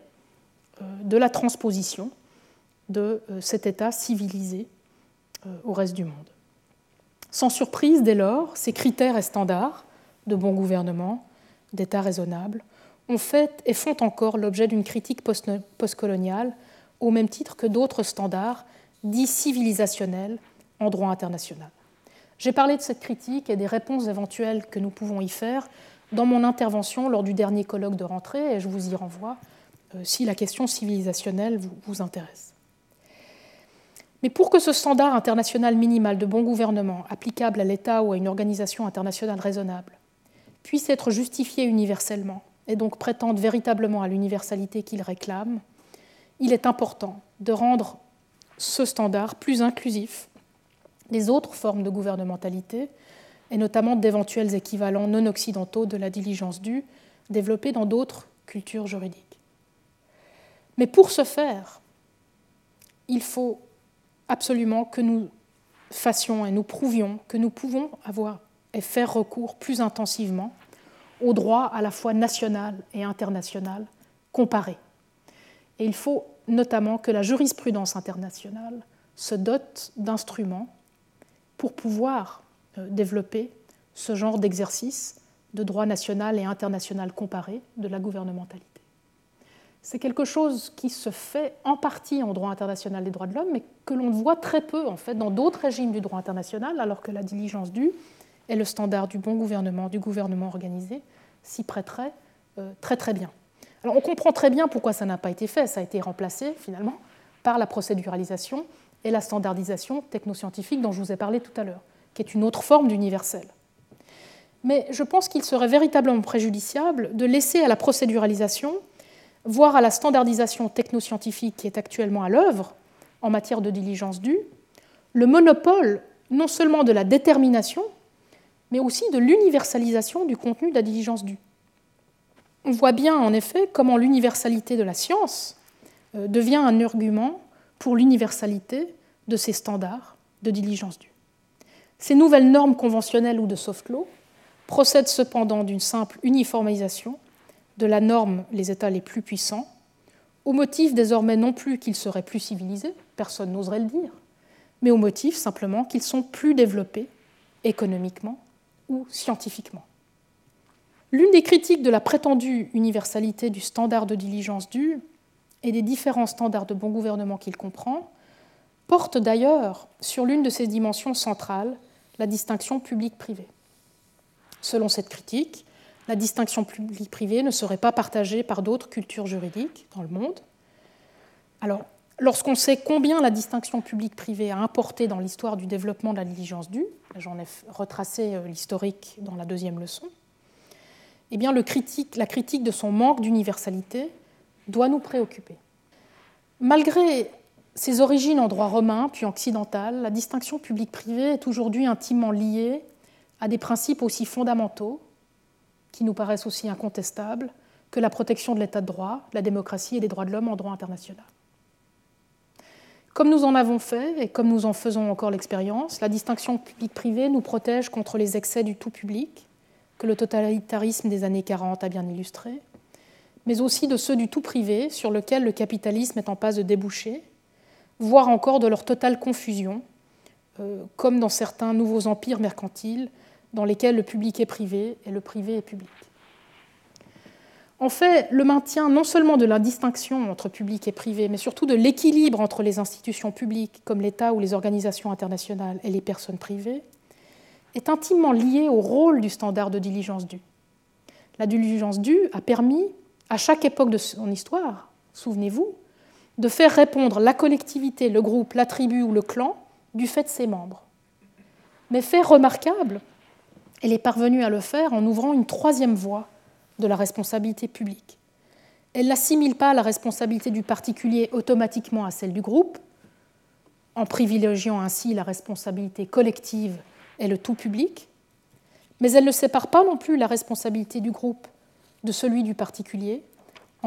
euh, de la transposition de euh, cet État civilisé euh, au reste du monde. Sans surprise, dès lors, ces critères et standards de bon gouvernement, d'État raisonnable, ont fait et font encore l'objet d'une critique postcoloniale au même titre que d'autres standards dits civilisationnels en droit international. J'ai parlé de cette critique et des réponses éventuelles que nous pouvons y faire dans mon intervention lors du dernier colloque de rentrée et je vous y renvoie euh, si la question civilisationnelle vous, intéresse. Mais pour que ce standard international minimal de bon gouvernement, applicable à l'État ou à une organisation internationale raisonnable, puisse être justifié universellement et donc prétende véritablement à l'universalité qu'il réclame, il est important de rendre ce standard plus inclusif des autres formes de gouvernementalité, et notamment d'éventuels équivalents non occidentaux de la diligence due développés dans d'autres cultures juridiques. Mais pour ce faire, il faut absolument que nous fassions et nous prouvions que nous pouvons avoir et faire recours plus intensivement au droit à la fois national et international comparé. Et il faut notamment que la jurisprudence internationale se dote d'instruments pour pouvoir développer ce genre d'exercice de droit national et international comparé de la gouvernementalité. C'est quelque chose qui se fait en partie en droit international des droits de l'homme, mais que l'on voit très peu en fait dans d'autres régimes du droit international, alors que la diligence due et le standard du bon gouvernement, du gouvernement organisé, s'y prêterait euh, très très bien. Alors on comprend très bien pourquoi ça n'a pas été fait, ça a été remplacé finalement par la procéduralisation et la standardisation technoscientifique dont je vous ai parlé tout à l'heure, qui est une autre forme d'universel. Mais je pense qu'il serait véritablement préjudiciable de laisser à la procéduralisation, voire à la standardisation technoscientifique qui est actuellement à l'œuvre en matière de diligence due, le monopole non seulement de la détermination, mais aussi de l'universalisation du contenu de la diligence due. On voit bien en effet comment l'universalité de la science euh, devient un argument pour l'universalité de ces standards de diligence due. Ces nouvelles normes conventionnelles ou de soft law procèdent cependant d'une simple uniformisation de la norme les États les plus puissants, au motif désormais non plus qu'ils seraient plus civilisés, personne n'oserait le dire, mais au motif simplement qu'ils sont plus développés économiquement ou scientifiquement. L'une des critiques de la prétendue universalité du standard de diligence due et des différents standards de bon gouvernement qu'il comprend porte d'ailleurs sur l'une de ses dimensions centrales, la distinction publique-privée. Selon cette critique, la distinction publique-privée ne serait pas partagée par d'autres cultures juridiques dans le monde. Alors, lorsqu'on sait combien la distinction publique-privée a importé dans l'histoire du développement de la diligence due, j'en ai retracé euh, l'historique dans la deuxième leçon, eh bien, la critique de son manque d'universalité doit nous préoccuper. Malgré ses origines en droit romain puis occidental, la distinction publique-privée est aujourd'hui intimement liée à des principes aussi fondamentaux, qui nous paraissent aussi incontestables, que la protection de l'état de droit, la démocratie et des droits de l'homme en droit international. Comme nous en avons fait et comme nous en faisons encore l'expérience, la distinction publique-privée nous protège contre les excès du tout public, que le totalitarisme des années 40 a bien illustré, mais aussi de ceux du tout privé sur lequel le capitalisme est en passe de déboucher, voire encore de leur totale confusion, euh, comme dans certains nouveaux empires mercantiles dans lesquels le public est privé et le privé est public. En fait, le maintien non seulement de la distinction entre public et privé, mais surtout de l'équilibre entre les institutions publiques comme l'État ou les organisations internationales et les personnes privées, est intimement lié au rôle du standard de diligence due. La diligence due a permis, à chaque époque de son histoire, souvenez-vous, de faire répondre la collectivité, le groupe, la tribu ou le clan du fait de ses membres. Mais fait remarquable, elle est parvenue à le faire en ouvrant une troisième voie de la responsabilité publique. Elle n'assimile pas la responsabilité du particulier automatiquement à celle du groupe, en privilégiant ainsi la responsabilité collective et le tout public, mais elle ne sépare pas non plus la responsabilité du groupe de celui du particulier,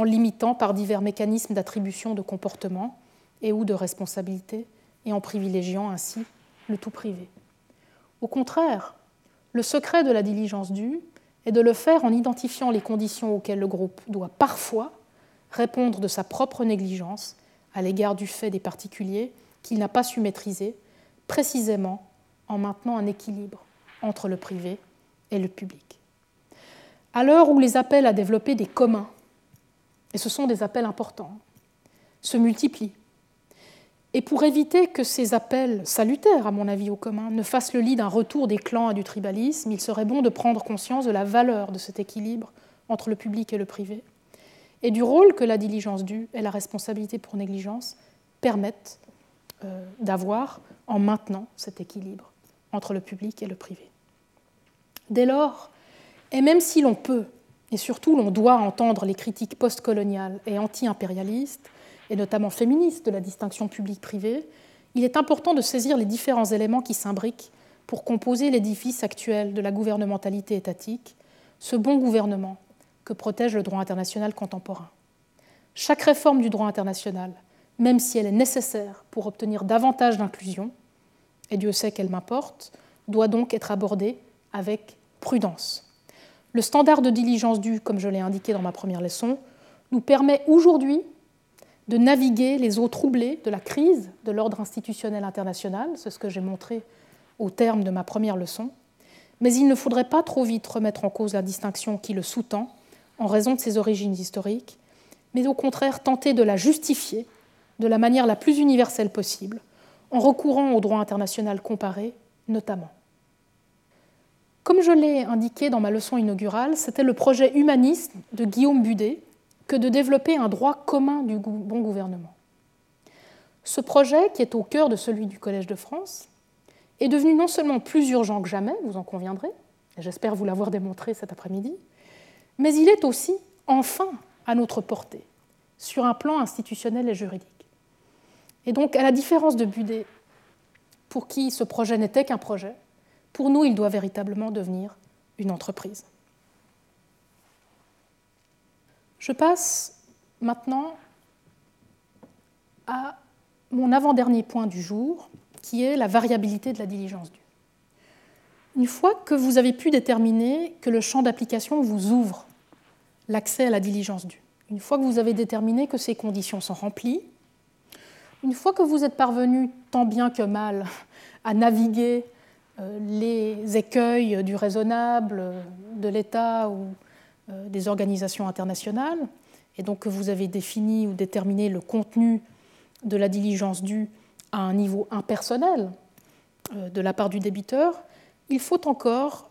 en limitant par divers mécanismes d'attribution de comportement et ou de responsabilité, et en privilégiant ainsi le tout privé. Au contraire, le secret de la diligence due est de le faire en identifiant les conditions auxquelles le groupe doit parfois répondre de sa propre négligence à l'égard du fait des particuliers qu'il n'a pas su maîtriser, précisément en maintenant un équilibre entre le privé et le public. À l'heure où les appels à développer des communs, et ce sont des appels importants, se multiplient, et pour éviter que ces appels salutaires, à mon avis, au commun, ne fassent le lit d'un retour des clans à du tribalisme, il serait bon de prendre conscience de la valeur de cet équilibre entre le public et le privé, et du rôle que la diligence due et la responsabilité pour négligence permettent euh, d'avoir en maintenant cet équilibre entre le public et le privé. Dès lors, et même si l'on peut, et surtout l'on doit entendre les critiques postcoloniales et anti-impérialistes, et notamment féministe de la distinction publique-privée, il est important de saisir les différents éléments qui s'imbriquent pour composer l'édifice actuel de la gouvernementalité étatique, ce bon gouvernement que protège le droit international contemporain. Chaque réforme du droit international, même si elle est nécessaire pour obtenir davantage d'inclusion, et Dieu sait qu'elle m'importe, doit donc être abordée avec prudence. Le standard de diligence due, comme je l'ai indiqué dans ma première leçon, nous permet aujourd'hui de naviguer les eaux troublées de la crise de l'ordre institutionnel international, c'est ce que j'ai montré au terme de ma première leçon, mais il ne faudrait pas trop vite remettre en cause la distinction qui le sous-tend en raison de ses origines historiques, mais au contraire tenter de la justifier de la manière la plus universelle possible, en recourant au droit international comparé notamment. Comme je l'ai indiqué dans ma leçon inaugurale, c'était le projet humaniste de Guillaume Budet, que de développer un droit commun du bon gouvernement. Ce projet, qui est au cœur de celui du Collège de France, est devenu non seulement plus urgent que jamais, vous en conviendrez, et j'espère vous l'avoir démontré cet après-midi, mais il est aussi enfin à notre portée, sur un plan institutionnel et juridique. Et donc, à la différence de Budet, pour qui ce projet n'était qu'un projet, pour nous, il doit véritablement devenir une entreprise. Je passe maintenant à mon avant-dernier point du jour, qui est la variabilité de la diligence due. Une fois que vous avez pu déterminer que le champ d'application vous ouvre l'accès à la diligence due, une fois que vous avez déterminé que ces conditions sont remplies, une fois que vous êtes parvenu tant bien que mal à naviguer les écueils du raisonnable, de l'État ou euh, des organisations internationales, et donc que vous avez défini ou déterminé le contenu de la diligence due à un niveau impersonnel euh, de la part du débiteur, il faut encore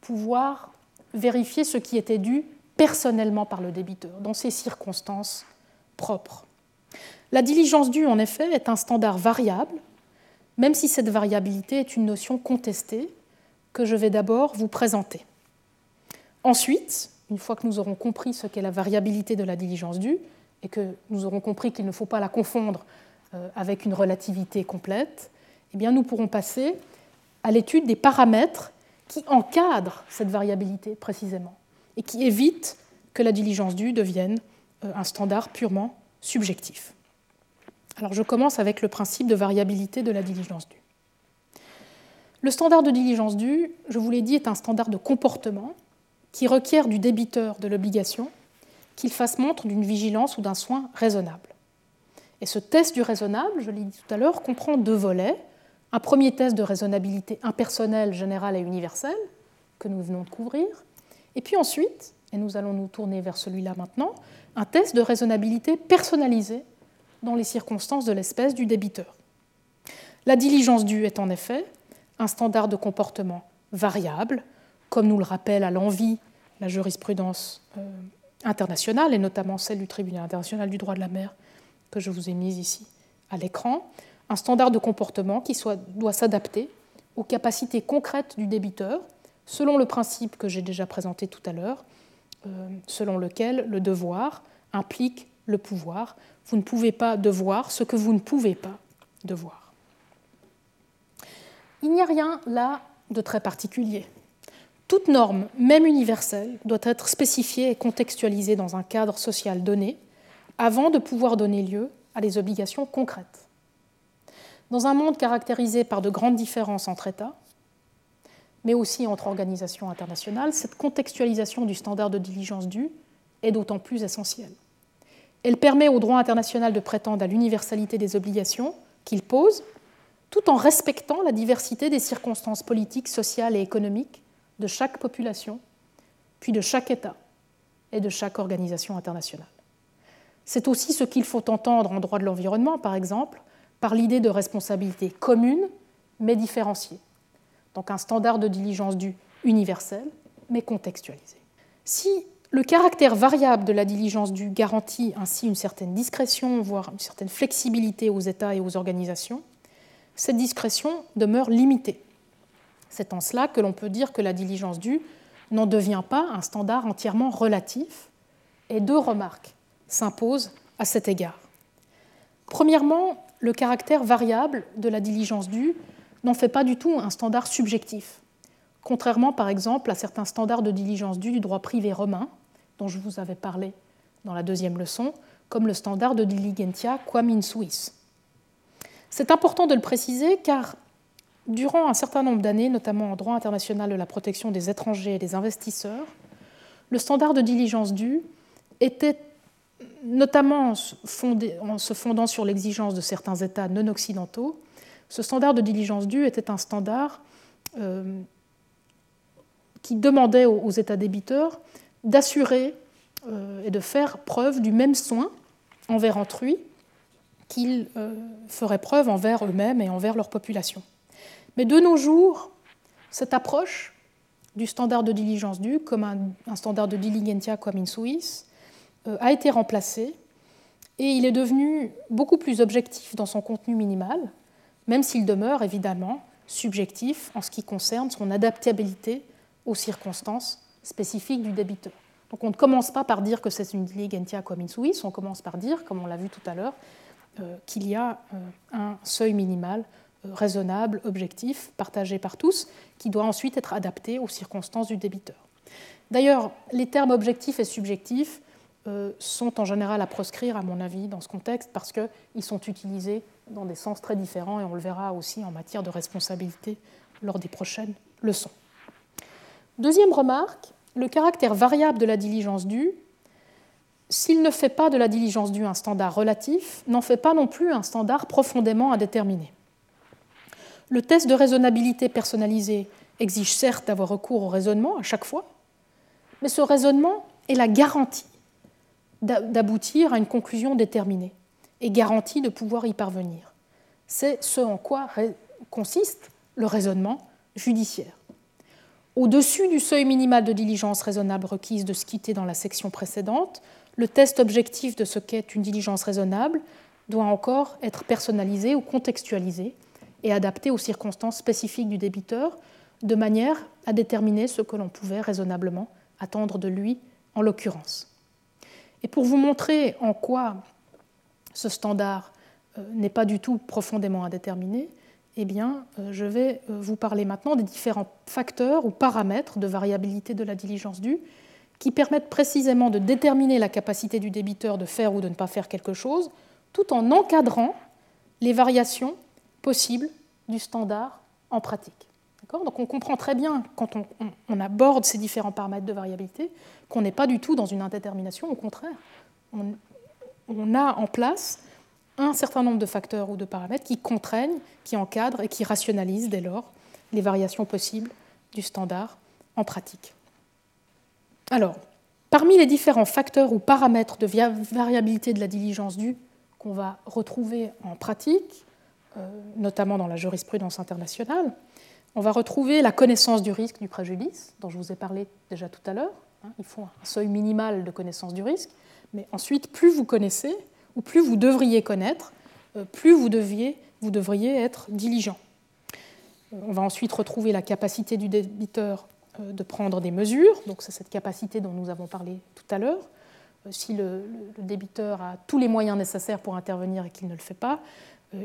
pouvoir vérifier ce qui était dû personnellement par le débiteur, dans ces circonstances propres. La diligence due, en effet, est un standard variable, même si cette variabilité est une notion contestée que je vais d'abord vous présenter. Ensuite, une fois que nous aurons compris ce qu'est la variabilité de la diligence due et que nous aurons compris qu'il ne faut pas la confondre euh, avec une relativité complète, eh bien nous pourrons passer à l'étude des paramètres qui encadrent cette variabilité précisément et qui évitent que la diligence due devienne euh, un standard purement subjectif. Alors je commence avec le principe de variabilité de la diligence due. Le standard de diligence due, je vous l'ai dit, est un standard de comportement qui requiert du débiteur de l'obligation qu'il fasse montre d'une vigilance ou d'un soin raisonnable. Et ce test du raisonnable, je l'ai dit tout à l'heure, comprend deux volets. Un premier test de raisonnabilité impersonnelle, générale et universelle, que nous venons de couvrir. Et puis ensuite, et nous allons nous tourner vers celui-là maintenant, un test de raisonnabilité personnalisé dans les circonstances de l'espèce du débiteur. La diligence due est en effet un standard de comportement variable, comme nous le rappelle à l'envie la jurisprudence euh, internationale, et notamment celle du Tribunal international du droit de la mer que je vous ai mise ici à l'écran, un standard de comportement qui doit s'adapter aux capacités concrètes du débiteur, selon le principe que j'ai déjà présenté tout à l'heure, euh, selon lequel le devoir implique le pouvoir. Vous ne pouvez pas devoir ce que vous ne pouvez pas devoir. Il n'y a rien là de très particulier. Toute norme, même universelle, doit être spécifiée et contextualisée dans un cadre social donné avant de pouvoir donner lieu à des obligations concrètes. Dans un monde caractérisé par de grandes différences entre États, mais aussi entre organisations internationales, cette contextualisation du standard de diligence due est d'autant plus essentielle. Elle permet au droit international de prétendre à l'universalité des obligations qu'il pose, tout en respectant la diversité des circonstances politiques, sociales et économiques de chaque population, puis de chaque État et de chaque organisation internationale. C'est aussi ce qu'il faut entendre en droit de l'environnement, par exemple, par l'idée de responsabilité commune mais différenciée. Donc un standard de diligence due universel mais contextualisé. Si le caractère variable de la diligence due garantit ainsi une certaine discrétion, voire une certaine flexibilité aux États et aux organisations. Cette discrétion demeure limitée. C'est en cela que l'on peut dire que la diligence due n'en devient pas un standard entièrement relatif, et deux remarques s'imposent à cet égard. Premièrement, le caractère variable de la diligence due n'en fait pas du tout un standard subjectif, contrairement par exemple à certains standards de diligence due du droit privé romain, dont je vous avais parlé dans la deuxième leçon, comme le standard de diligentia quam in suis. C'est important de le préciser car durant un certain nombre d'années, notamment en droit international de la protection des étrangers et des investisseurs, le standard de diligence due était notamment en se fondant sur l'exigence de certains États non occidentaux, ce standard de diligence due était un standard euh, qui demandait aux États débiteurs d'assurer euh, et de faire preuve du même soin envers autrui qu'ils euh, feraient preuve envers eux-mêmes et envers leur population. Mais de nos jours, cette approche du standard de diligence due, comme un, standard de diligentia comme in Suisse, euh, a été remplacée et il est devenu beaucoup plus objectif dans son contenu minimal, même s'il demeure évidemment subjectif en ce qui concerne son adaptabilité aux circonstances spécifiques du débiteur. Donc on ne commence pas par dire que c'est une diligentia comme in Suisse, on commence par dire, comme on l'a vu tout à l'heure, euh, qu'il y a euh, un seuil minimal euh, raisonnable, objectif, partagé par tous, qui doit ensuite être adapté aux circonstances du débiteur. D'ailleurs, les termes objectifs et subjectifs sont en général à proscrire, à mon avis, dans ce contexte, parce qu'ils sont utilisés dans des sens très différents, et on le verra aussi en matière de responsabilité lors des prochaines leçons. Deuxième remarque, le caractère variable de la diligence due, s'il ne fait pas de la diligence due un standard relatif, n'en fait pas non plus un standard profondément indéterminé. Le test de raisonnabilité personnalisé exige certes d'avoir recours au raisonnement à chaque fois, mais ce raisonnement est la garantie d'aboutir à une conclusion déterminée et garantie de pouvoir y parvenir. C'est ce en quoi consiste le raisonnement judiciaire. Au-dessus du seuil minimal de diligence raisonnable requise de ce quitter dans la section précédente, le test objectif de ce qu'est une diligence raisonnable doit encore être personnalisé ou contextualisé et adapté aux circonstances spécifiques du débiteur, de manière à déterminer ce que l'on pouvait raisonnablement attendre de lui en l'occurrence. Et pour vous montrer en quoi ce standard euh, n'est pas du tout profondément indéterminé, eh bien, euh, je vais euh, vous parler maintenant des différents facteurs ou paramètres de variabilité de la diligence due qui permettent précisément de déterminer la capacité du débiteur de faire ou de ne pas faire quelque chose, tout en encadrant les variations possibles du standard en pratique. Donc on comprend très bien, quand on, aborde ces différents paramètres de variabilité, qu'on n'est pas du tout dans une indétermination, au contraire. On, a en place un certain nombre de facteurs ou de paramètres qui contraignent, qui encadrent et qui rationalisent dès lors les variations possibles du standard en pratique. Alors, parmi les différents facteurs ou paramètres de variabilité de la diligence due qu'on va retrouver en pratique, euh, notamment dans la jurisprudence internationale, on va retrouver la connaissance du risque du préjudice, dont je vous ai parlé déjà tout à l'heure. Hein, il faut un seuil minimal de connaissance du risque, mais ensuite, plus vous connaissez, ou plus vous devriez connaître, euh, plus vous, deviez, devriez être diligent. Euh, on va ensuite retrouver la capacité du débiteur de prendre des mesures, donc c'est cette capacité dont nous avons parlé tout à l'heure. Si le, le, débiteur a tous les moyens nécessaires pour intervenir et qu'il ne le fait pas,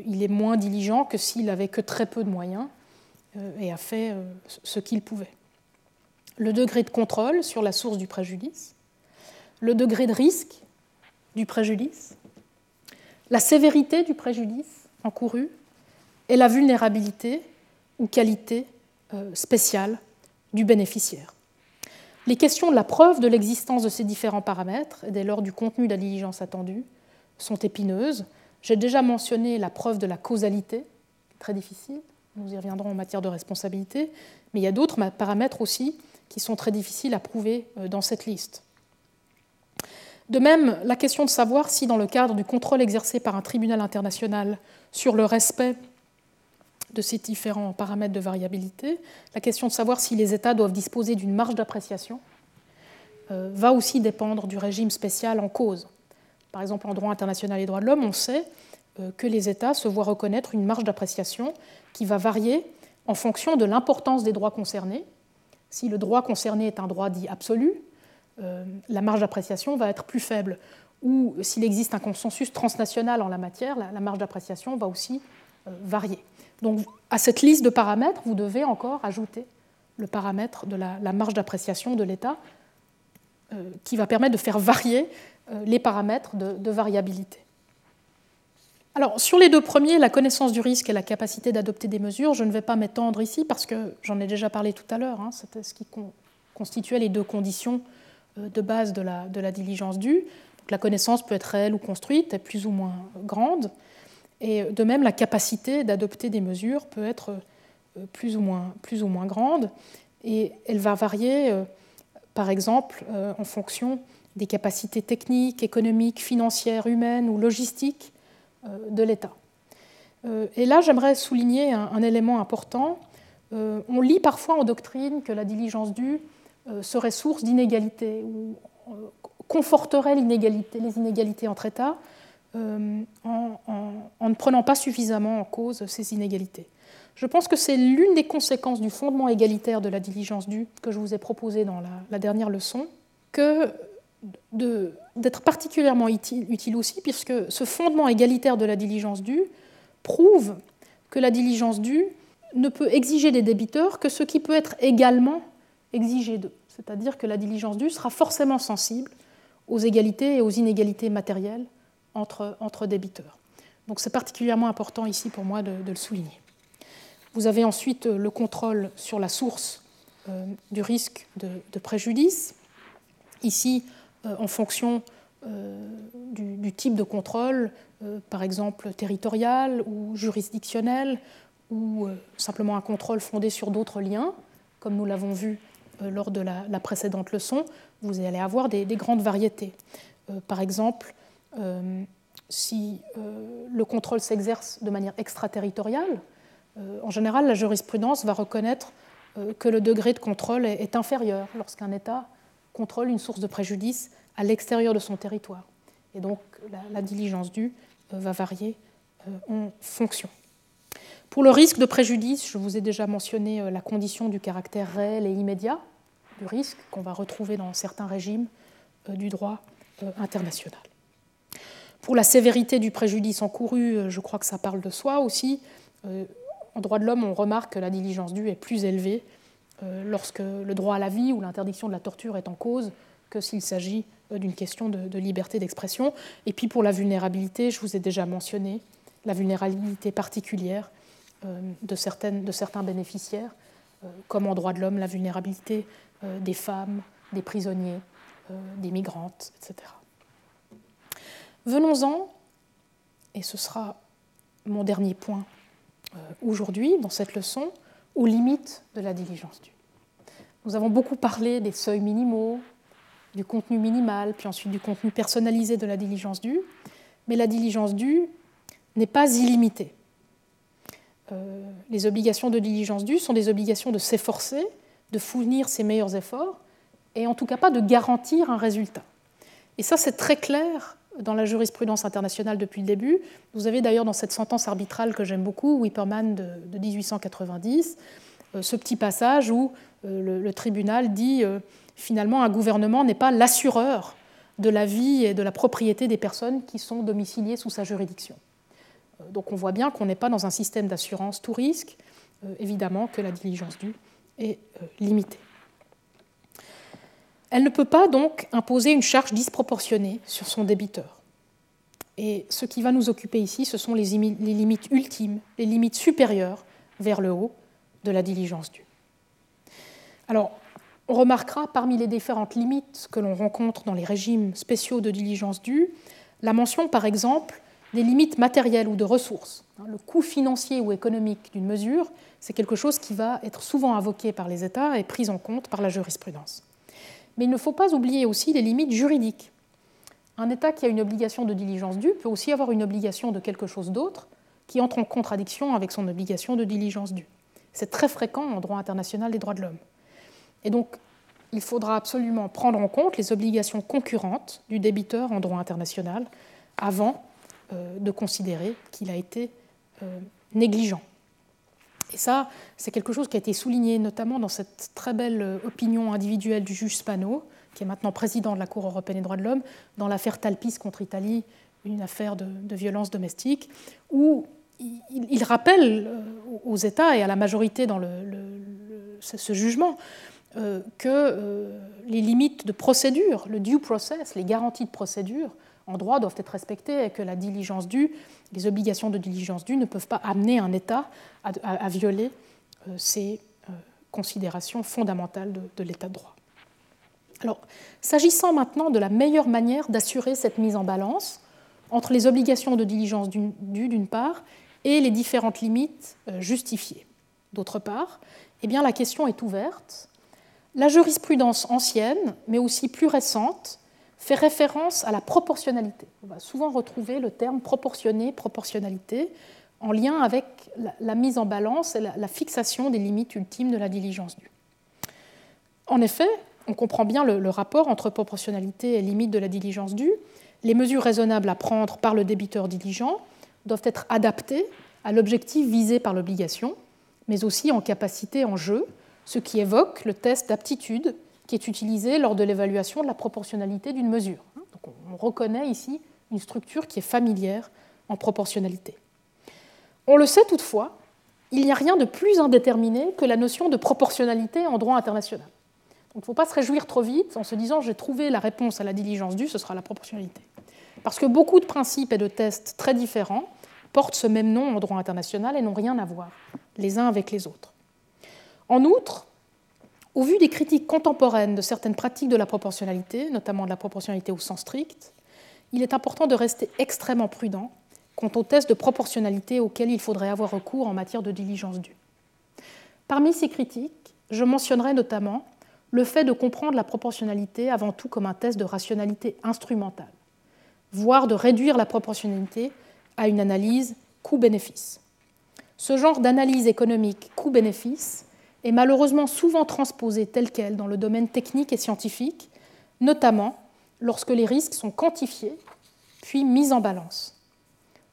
il est moins diligent que s'il avait que très peu de moyens euh, et a fait euh, ce qu'il pouvait. Le degré de contrôle sur la source du préjudice, le degré de risque du préjudice, la sévérité du préjudice encouru et la vulnérabilité ou qualité euh, spéciale du bénéficiaire. Les questions de la preuve de l'existence de ces différents paramètres et dès lors du contenu de la diligence attendue sont épineuses. J'ai déjà mentionné la preuve de la causalité, très difficile, nous y reviendrons en matière de responsabilité, mais il y a d'autres paramètres aussi qui sont très difficiles à prouver euh, dans cette liste. De même, la question de savoir si, dans le cadre du contrôle exercé par un tribunal international sur le respect de ces différents paramètres de variabilité, la question de savoir si les États doivent disposer d'une marge d'appréciation euh, va aussi dépendre du régime spécial en cause. Par exemple, en droit international et droits de l'homme, on sait euh, que les États se voient reconnaître une marge d'appréciation qui va varier en fonction de l'importance des droits concernés. Si le droit concerné est un droit dit absolu, la marge d'appréciation va être plus faible. Ou s'il existe un consensus transnational en la matière, la, marge d'appréciation va aussi euh, varier. Donc à cette liste de paramètres, vous devez encore ajouter le paramètre de la, marge d'appréciation de l'État qui va permettre de faire varier les paramètres de variabilité. Alors, sur les deux premiers, la connaissance du risque et la capacité d'adopter des mesures, je ne vais pas m'étendre ici parce que j'en ai déjà parlé tout à l'heure. Hein, C'était ce qui constituait les deux conditions euh, de base de la, diligence due. la connaissance peut être réelle ou construite, est plus ou moins grande. Et de même, la capacité d'adopter des mesures peut être euh, plus ou moins, plus ou moins grande. Et elle va varier, euh, par exemple, en fonction des capacités techniques, économiques, financières, humaines ou logistiques euh, de l'État. Euh, et là, j'aimerais souligner un, élément important. Euh, on lit parfois en doctrine que la diligence due serait source d'inégalités ou conforterait l'inégalité, les inégalités entre États en, ne prenant pas suffisamment en cause ces inégalités. Je pense que c'est l'une des conséquences du fondement égalitaire de la diligence due que je vous ai proposé dans la, la dernière leçon, que d'être particulièrement utile, aussi, puisque ce fondement égalitaire de la diligence due prouve que la diligence due ne peut exiger des débiteurs que ce qui peut être également exigé d'eux. C'est-à-dire que la diligence due sera forcément sensible aux égalités et aux inégalités matérielles entre, débiteurs. Donc c'est particulièrement important ici pour moi de, le souligner. Vous avez ensuite le contrôle sur la source euh, du risque de, préjudice. Ici, euh, en fonction euh, du, type de contrôle, euh, par exemple territorial ou juridictionnel, ou simplement un contrôle fondé sur d'autres liens, comme nous l'avons vu lors de la, précédente leçon, vous allez avoir des, grandes variétés. par exemple, si le contrôle s'exerce de manière extraterritoriale, en général, la jurisprudence va reconnaître que le degré de contrôle est inférieur lorsqu'un État contrôle une source de préjudice à l'extérieur de son territoire. Et donc la, diligence due euh, va varier euh, en fonction. Pour le risque de préjudice, je vous ai déjà mentionné euh, la condition du caractère réel et immédiat du risque qu'on va retrouver dans certains régimes du droit international. Pour la sévérité du préjudice encouru, je crois que ça parle de soi aussi. En droit de l'homme, on remarque que la diligence due est plus élevée lorsque le droit à la vie ou l'interdiction de la torture est en cause que s'il s'agit euh, d'une question de, liberté d'expression. Et puis pour la vulnérabilité, je vous ai déjà mentionné la vulnérabilité particulière euh, de, certaines, de certains bénéficiaires comme en droit de l'homme, la vulnérabilité des femmes, des prisonniers, des migrantes, etc. Venons-en, et ce sera mon dernier point aujourd'hui dans cette leçon, aux limites de la diligence due. Nous avons beaucoup parlé des seuils minimaux, du contenu minimal, puis ensuite du contenu personnalisé de la diligence due, mais la diligence due n'est pas illimitée. Euh, les obligations de diligence due sont des obligations de s'efforcer, de fournir ses meilleurs efforts, et en tout cas pas de garantir un résultat. Et ça, c'est très clair dans la jurisprudence internationale depuis le début. Vous avez d'ailleurs dans cette sentence arbitrale que j'aime beaucoup, Wipperman de, 1890, euh, ce petit passage où euh, le, tribunal dit finalement un gouvernement n'est pas l'assureur de la vie et de la propriété des personnes qui sont domiciliées sous sa juridiction. Donc on voit bien qu'on n'est pas dans un système d'assurance tout risque, évidemment que la diligence due est limitée. Elle ne peut pas donc imposer une charge disproportionnée sur son débiteur. Et ce qui va nous occuper ici, ce sont les, limites ultimes, les limites supérieures vers le haut de la diligence due. Alors, on remarquera parmi les différentes limites que l'on rencontre dans les régimes spéciaux de diligence due, la mention par exemple des limites matérielles ou de ressources. Le coût financier ou économique d'une mesure, c'est quelque chose qui va être souvent invoqué par les États et pris en compte par la jurisprudence. Mais il ne faut pas oublier aussi les limites juridiques. Un État qui a une obligation de diligence due peut aussi avoir une obligation de quelque chose d'autre qui entre en contradiction avec son obligation de diligence due. C'est très fréquent en droit international des droits de l'homme. Et donc, il faudra absolument prendre en compte les obligations concurrentes du débiteur en droit international avant de considérer qu'il a été euh, négligent. Et ça, c'est quelque chose qui a été souligné notamment dans cette très belle euh, opinion individuelle du juge Spano, qui est maintenant président de la Cour européenne des droits de l'homme, dans l'affaire Talpis contre Italie, une affaire de, violence domestique, où il, rappelle euh, aux États et à la majorité dans ce jugement euh, que les limites de procédure, le due process, les garanties de procédure, en droit doivent être respectées et que la diligence due, les obligations de diligence due ne peuvent pas amener un État à, violer euh, ces euh, considérations fondamentales de, l'état de droit. Alors, s'agissant maintenant de la meilleure manière d'assurer cette mise en balance entre les obligations de diligence due d'une part et les différentes limites euh, justifiées d'autre part, eh bien, la question est ouverte. La jurisprudence ancienne, mais aussi plus récente, fait référence à la proportionnalité. On va souvent retrouver le terme proportionné, proportionnalité, en lien avec la, mise en balance et la, fixation des limites ultimes de la diligence due. En effet, on comprend bien le, rapport entre proportionnalité et limite de la diligence due. Les mesures raisonnables à prendre par le débiteur diligent doivent être adaptées à l'objectif visé par l'obligation, mais aussi en capacité en jeu, ce qui évoque le test d'aptitude qui est utilisé lors de l'évaluation de la proportionnalité d'une mesure. on reconnaît ici une structure qui est familière en proportionnalité. On le sait toutefois, il n'y a rien de plus indéterminé que la notion de proportionnalité en droit international. il ne faut pas se réjouir trop vite en se disant j'ai trouvé la réponse à la diligence due, ce sera la proportionnalité. Parce que beaucoup de principes et de tests très différents portent ce même nom en droit international et n'ont rien à voir les uns avec les autres. En outre, au vu des critiques contemporaines de certaines pratiques de la proportionnalité, notamment de la proportionnalité au sens strict, il est important de rester extrêmement prudent quant aux tests de proportionnalité auxquels il faudrait avoir recours en matière de diligence due. Parmi ces critiques, je mentionnerai notamment le fait de comprendre la proportionnalité avant tout comme un test de rationalité instrumentale, voire de réduire la proportionnalité à une analyse coût-bénéfice. Ce genre d'analyse économique coût-bénéfice est malheureusement souvent transposée telle qu'elle dans le domaine technique et scientifique, notamment lorsque les risques sont quantifiés puis mis en balance.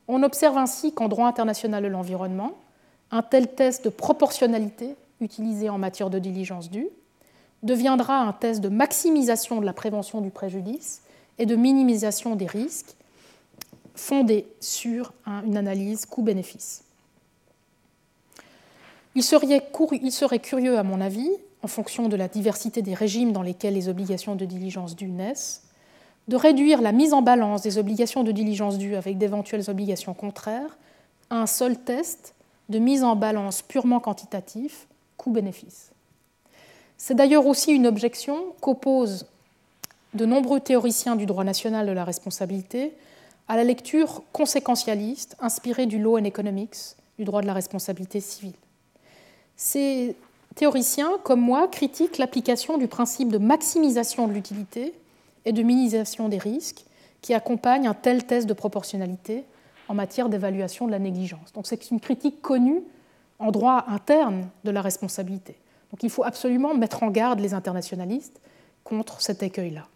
On observe ainsi qu'en droit international de l'environnement, un tel test de proportionnalité utilisé en matière de diligence due deviendra un test de maximisation de la prévention du préjudice et de minimisation des risques fondé sur une analyse coût-bénéfice. Il serait, curieux, à mon avis, en fonction de la diversité des régimes dans lesquels les obligations de diligence due naissent, de réduire la mise en balance des obligations de diligence due avec d'éventuelles obligations contraires à un seul test de mise en balance purement quantitatif, coût-bénéfice. C'est d'ailleurs aussi une objection qu'opposent de nombreux théoriciens du droit national de la responsabilité à la lecture conséquentialiste inspirée du Law and Economics, du droit de la responsabilité civile. Ces théoriciens, comme moi, critiquent l'application du principe de maximisation de l'utilité et de minimisation des risques qui accompagne un tel test de proportionnalité en matière d'évaluation de la négligence. Donc c'est une critique connue en droit interne de la responsabilité. Donc il faut absolument mettre en garde les internationalistes contre cet écueil-là.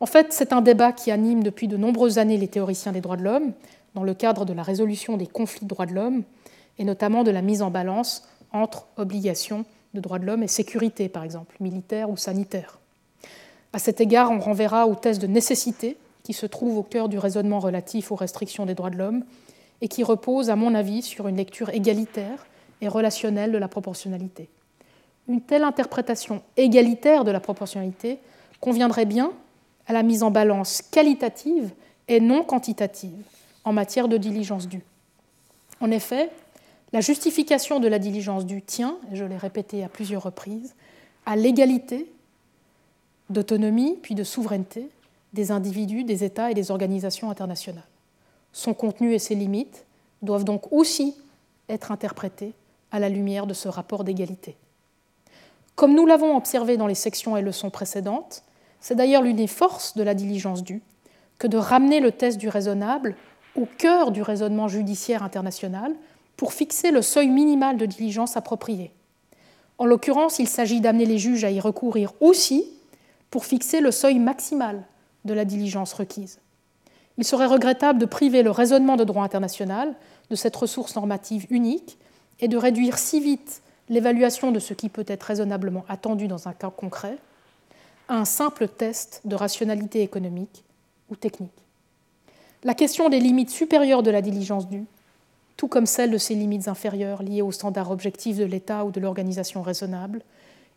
En fait, c'est un débat qui anime depuis de nombreuses années les théoriciens des droits de l'homme dans le cadre de la résolution des conflits de droits de l'homme et notamment de la mise en balance entre obligations de droits de l'homme et sécurité, par exemple, militaire ou sanitaire. À cet égard, on renverra au test de nécessité qui se trouve au cœur du raisonnement relatif aux restrictions des droits de l'homme et qui repose, à mon avis, sur une lecture égalitaire et relationnelle de la proportionnalité. Une telle interprétation égalitaire de la proportionnalité conviendrait bien à la mise en balance qualitative et non quantitative en matière de diligence due. En effet, la justification de la diligence due tient, je l'ai répété à plusieurs reprises, à l'égalité d'autonomie puis de souveraineté des individus, des États et des organisations internationales. Son contenu et ses limites doivent donc aussi être interprétés à la lumière de ce rapport d'égalité. Comme nous l'avons observé dans les sections et leçons précédentes, c'est d'ailleurs l'une des forces de la diligence due que de ramener le test du raisonnable au cœur du raisonnement judiciaire international pour fixer le seuil minimal de diligence approprié. En l'occurrence, il s'agit d'amener les juges à y recourir aussi pour fixer le seuil maximal de la diligence requise. Il serait regrettable de priver le raisonnement de droit international de cette ressource normative unique et de réduire si vite l'évaluation de ce qui peut être raisonnablement attendu dans un cas concret à un simple test de rationalité économique ou technique. La question des limites supérieures de la diligence due, tout comme celle de ses limites inférieures liées aux standards objectifs de l'État ou de l'organisation raisonnable,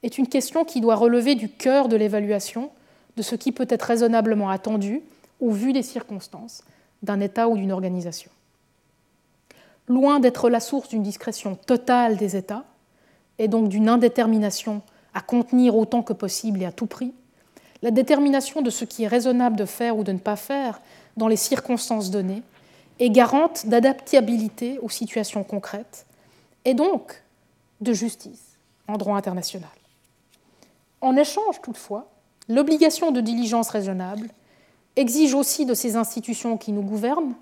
est une question qui doit relever du cœur de l'évaluation de ce qui peut être raisonnablement attendu au vu des circonstances d'un État ou d'une organisation. Loin d'être la source d'une discrétion totale des États, et donc d'une indétermination à contenir autant que possible et à tout prix, la détermination de ce qui est raisonnable de faire ou de ne pas faire dans les circonstances données est garante d'adaptabilité aux situations concrètes et donc de justice en droit international. En échange, toutefois, l'obligation de diligence raisonnable exige aussi de ces institutions qui nous gouvernent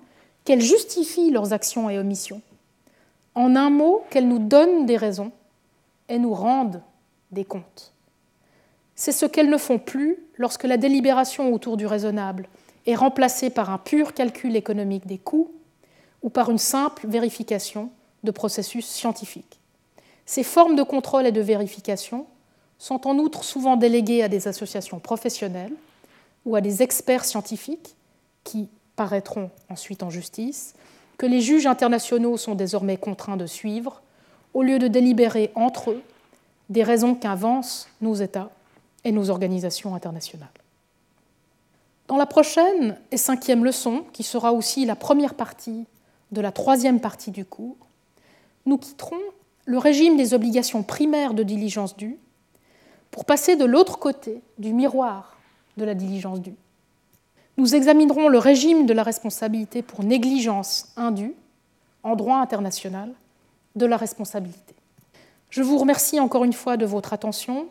qu'elles justifient leurs actions et omissions. En un mot, qu'elles nous donnent des raisons et nous rendent des comptes. C'est ce qu'elles ne font plus lorsque la délibération autour du raisonnable est remplacée par un pur calcul économique des coûts ou par une simple vérification de processus scientifiques. Ces formes de contrôle et de vérification sont en outre souvent déléguées à des associations professionnelles ou à des experts scientifiques qui paraîtront ensuite en justice, que les juges internationaux sont désormais contraints de suivre, au lieu de délibérer entre eux des raisons qu'avancent nos États et nos organisations internationales. Dans la prochaine et cinquième leçon, qui sera aussi la première partie de la troisième partie du cours, nous quitterons le régime des obligations primaires de diligence due pour passer de l'autre côté du miroir de la diligence due. Nous examinerons le régime de la responsabilité pour négligence indue en droit international de la responsabilité. Je vous remercie encore une fois de votre attention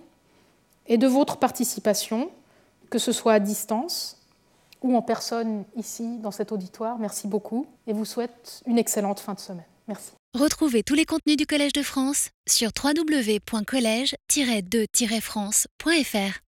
et de votre participation, que ce soit à distance ou en personne ici dans cet auditoire. Merci beaucoup et vous souhaite une excellente fin de semaine. Merci. Retrouvez tous les contenus du Collège de France sur www.colège-2-france.fr.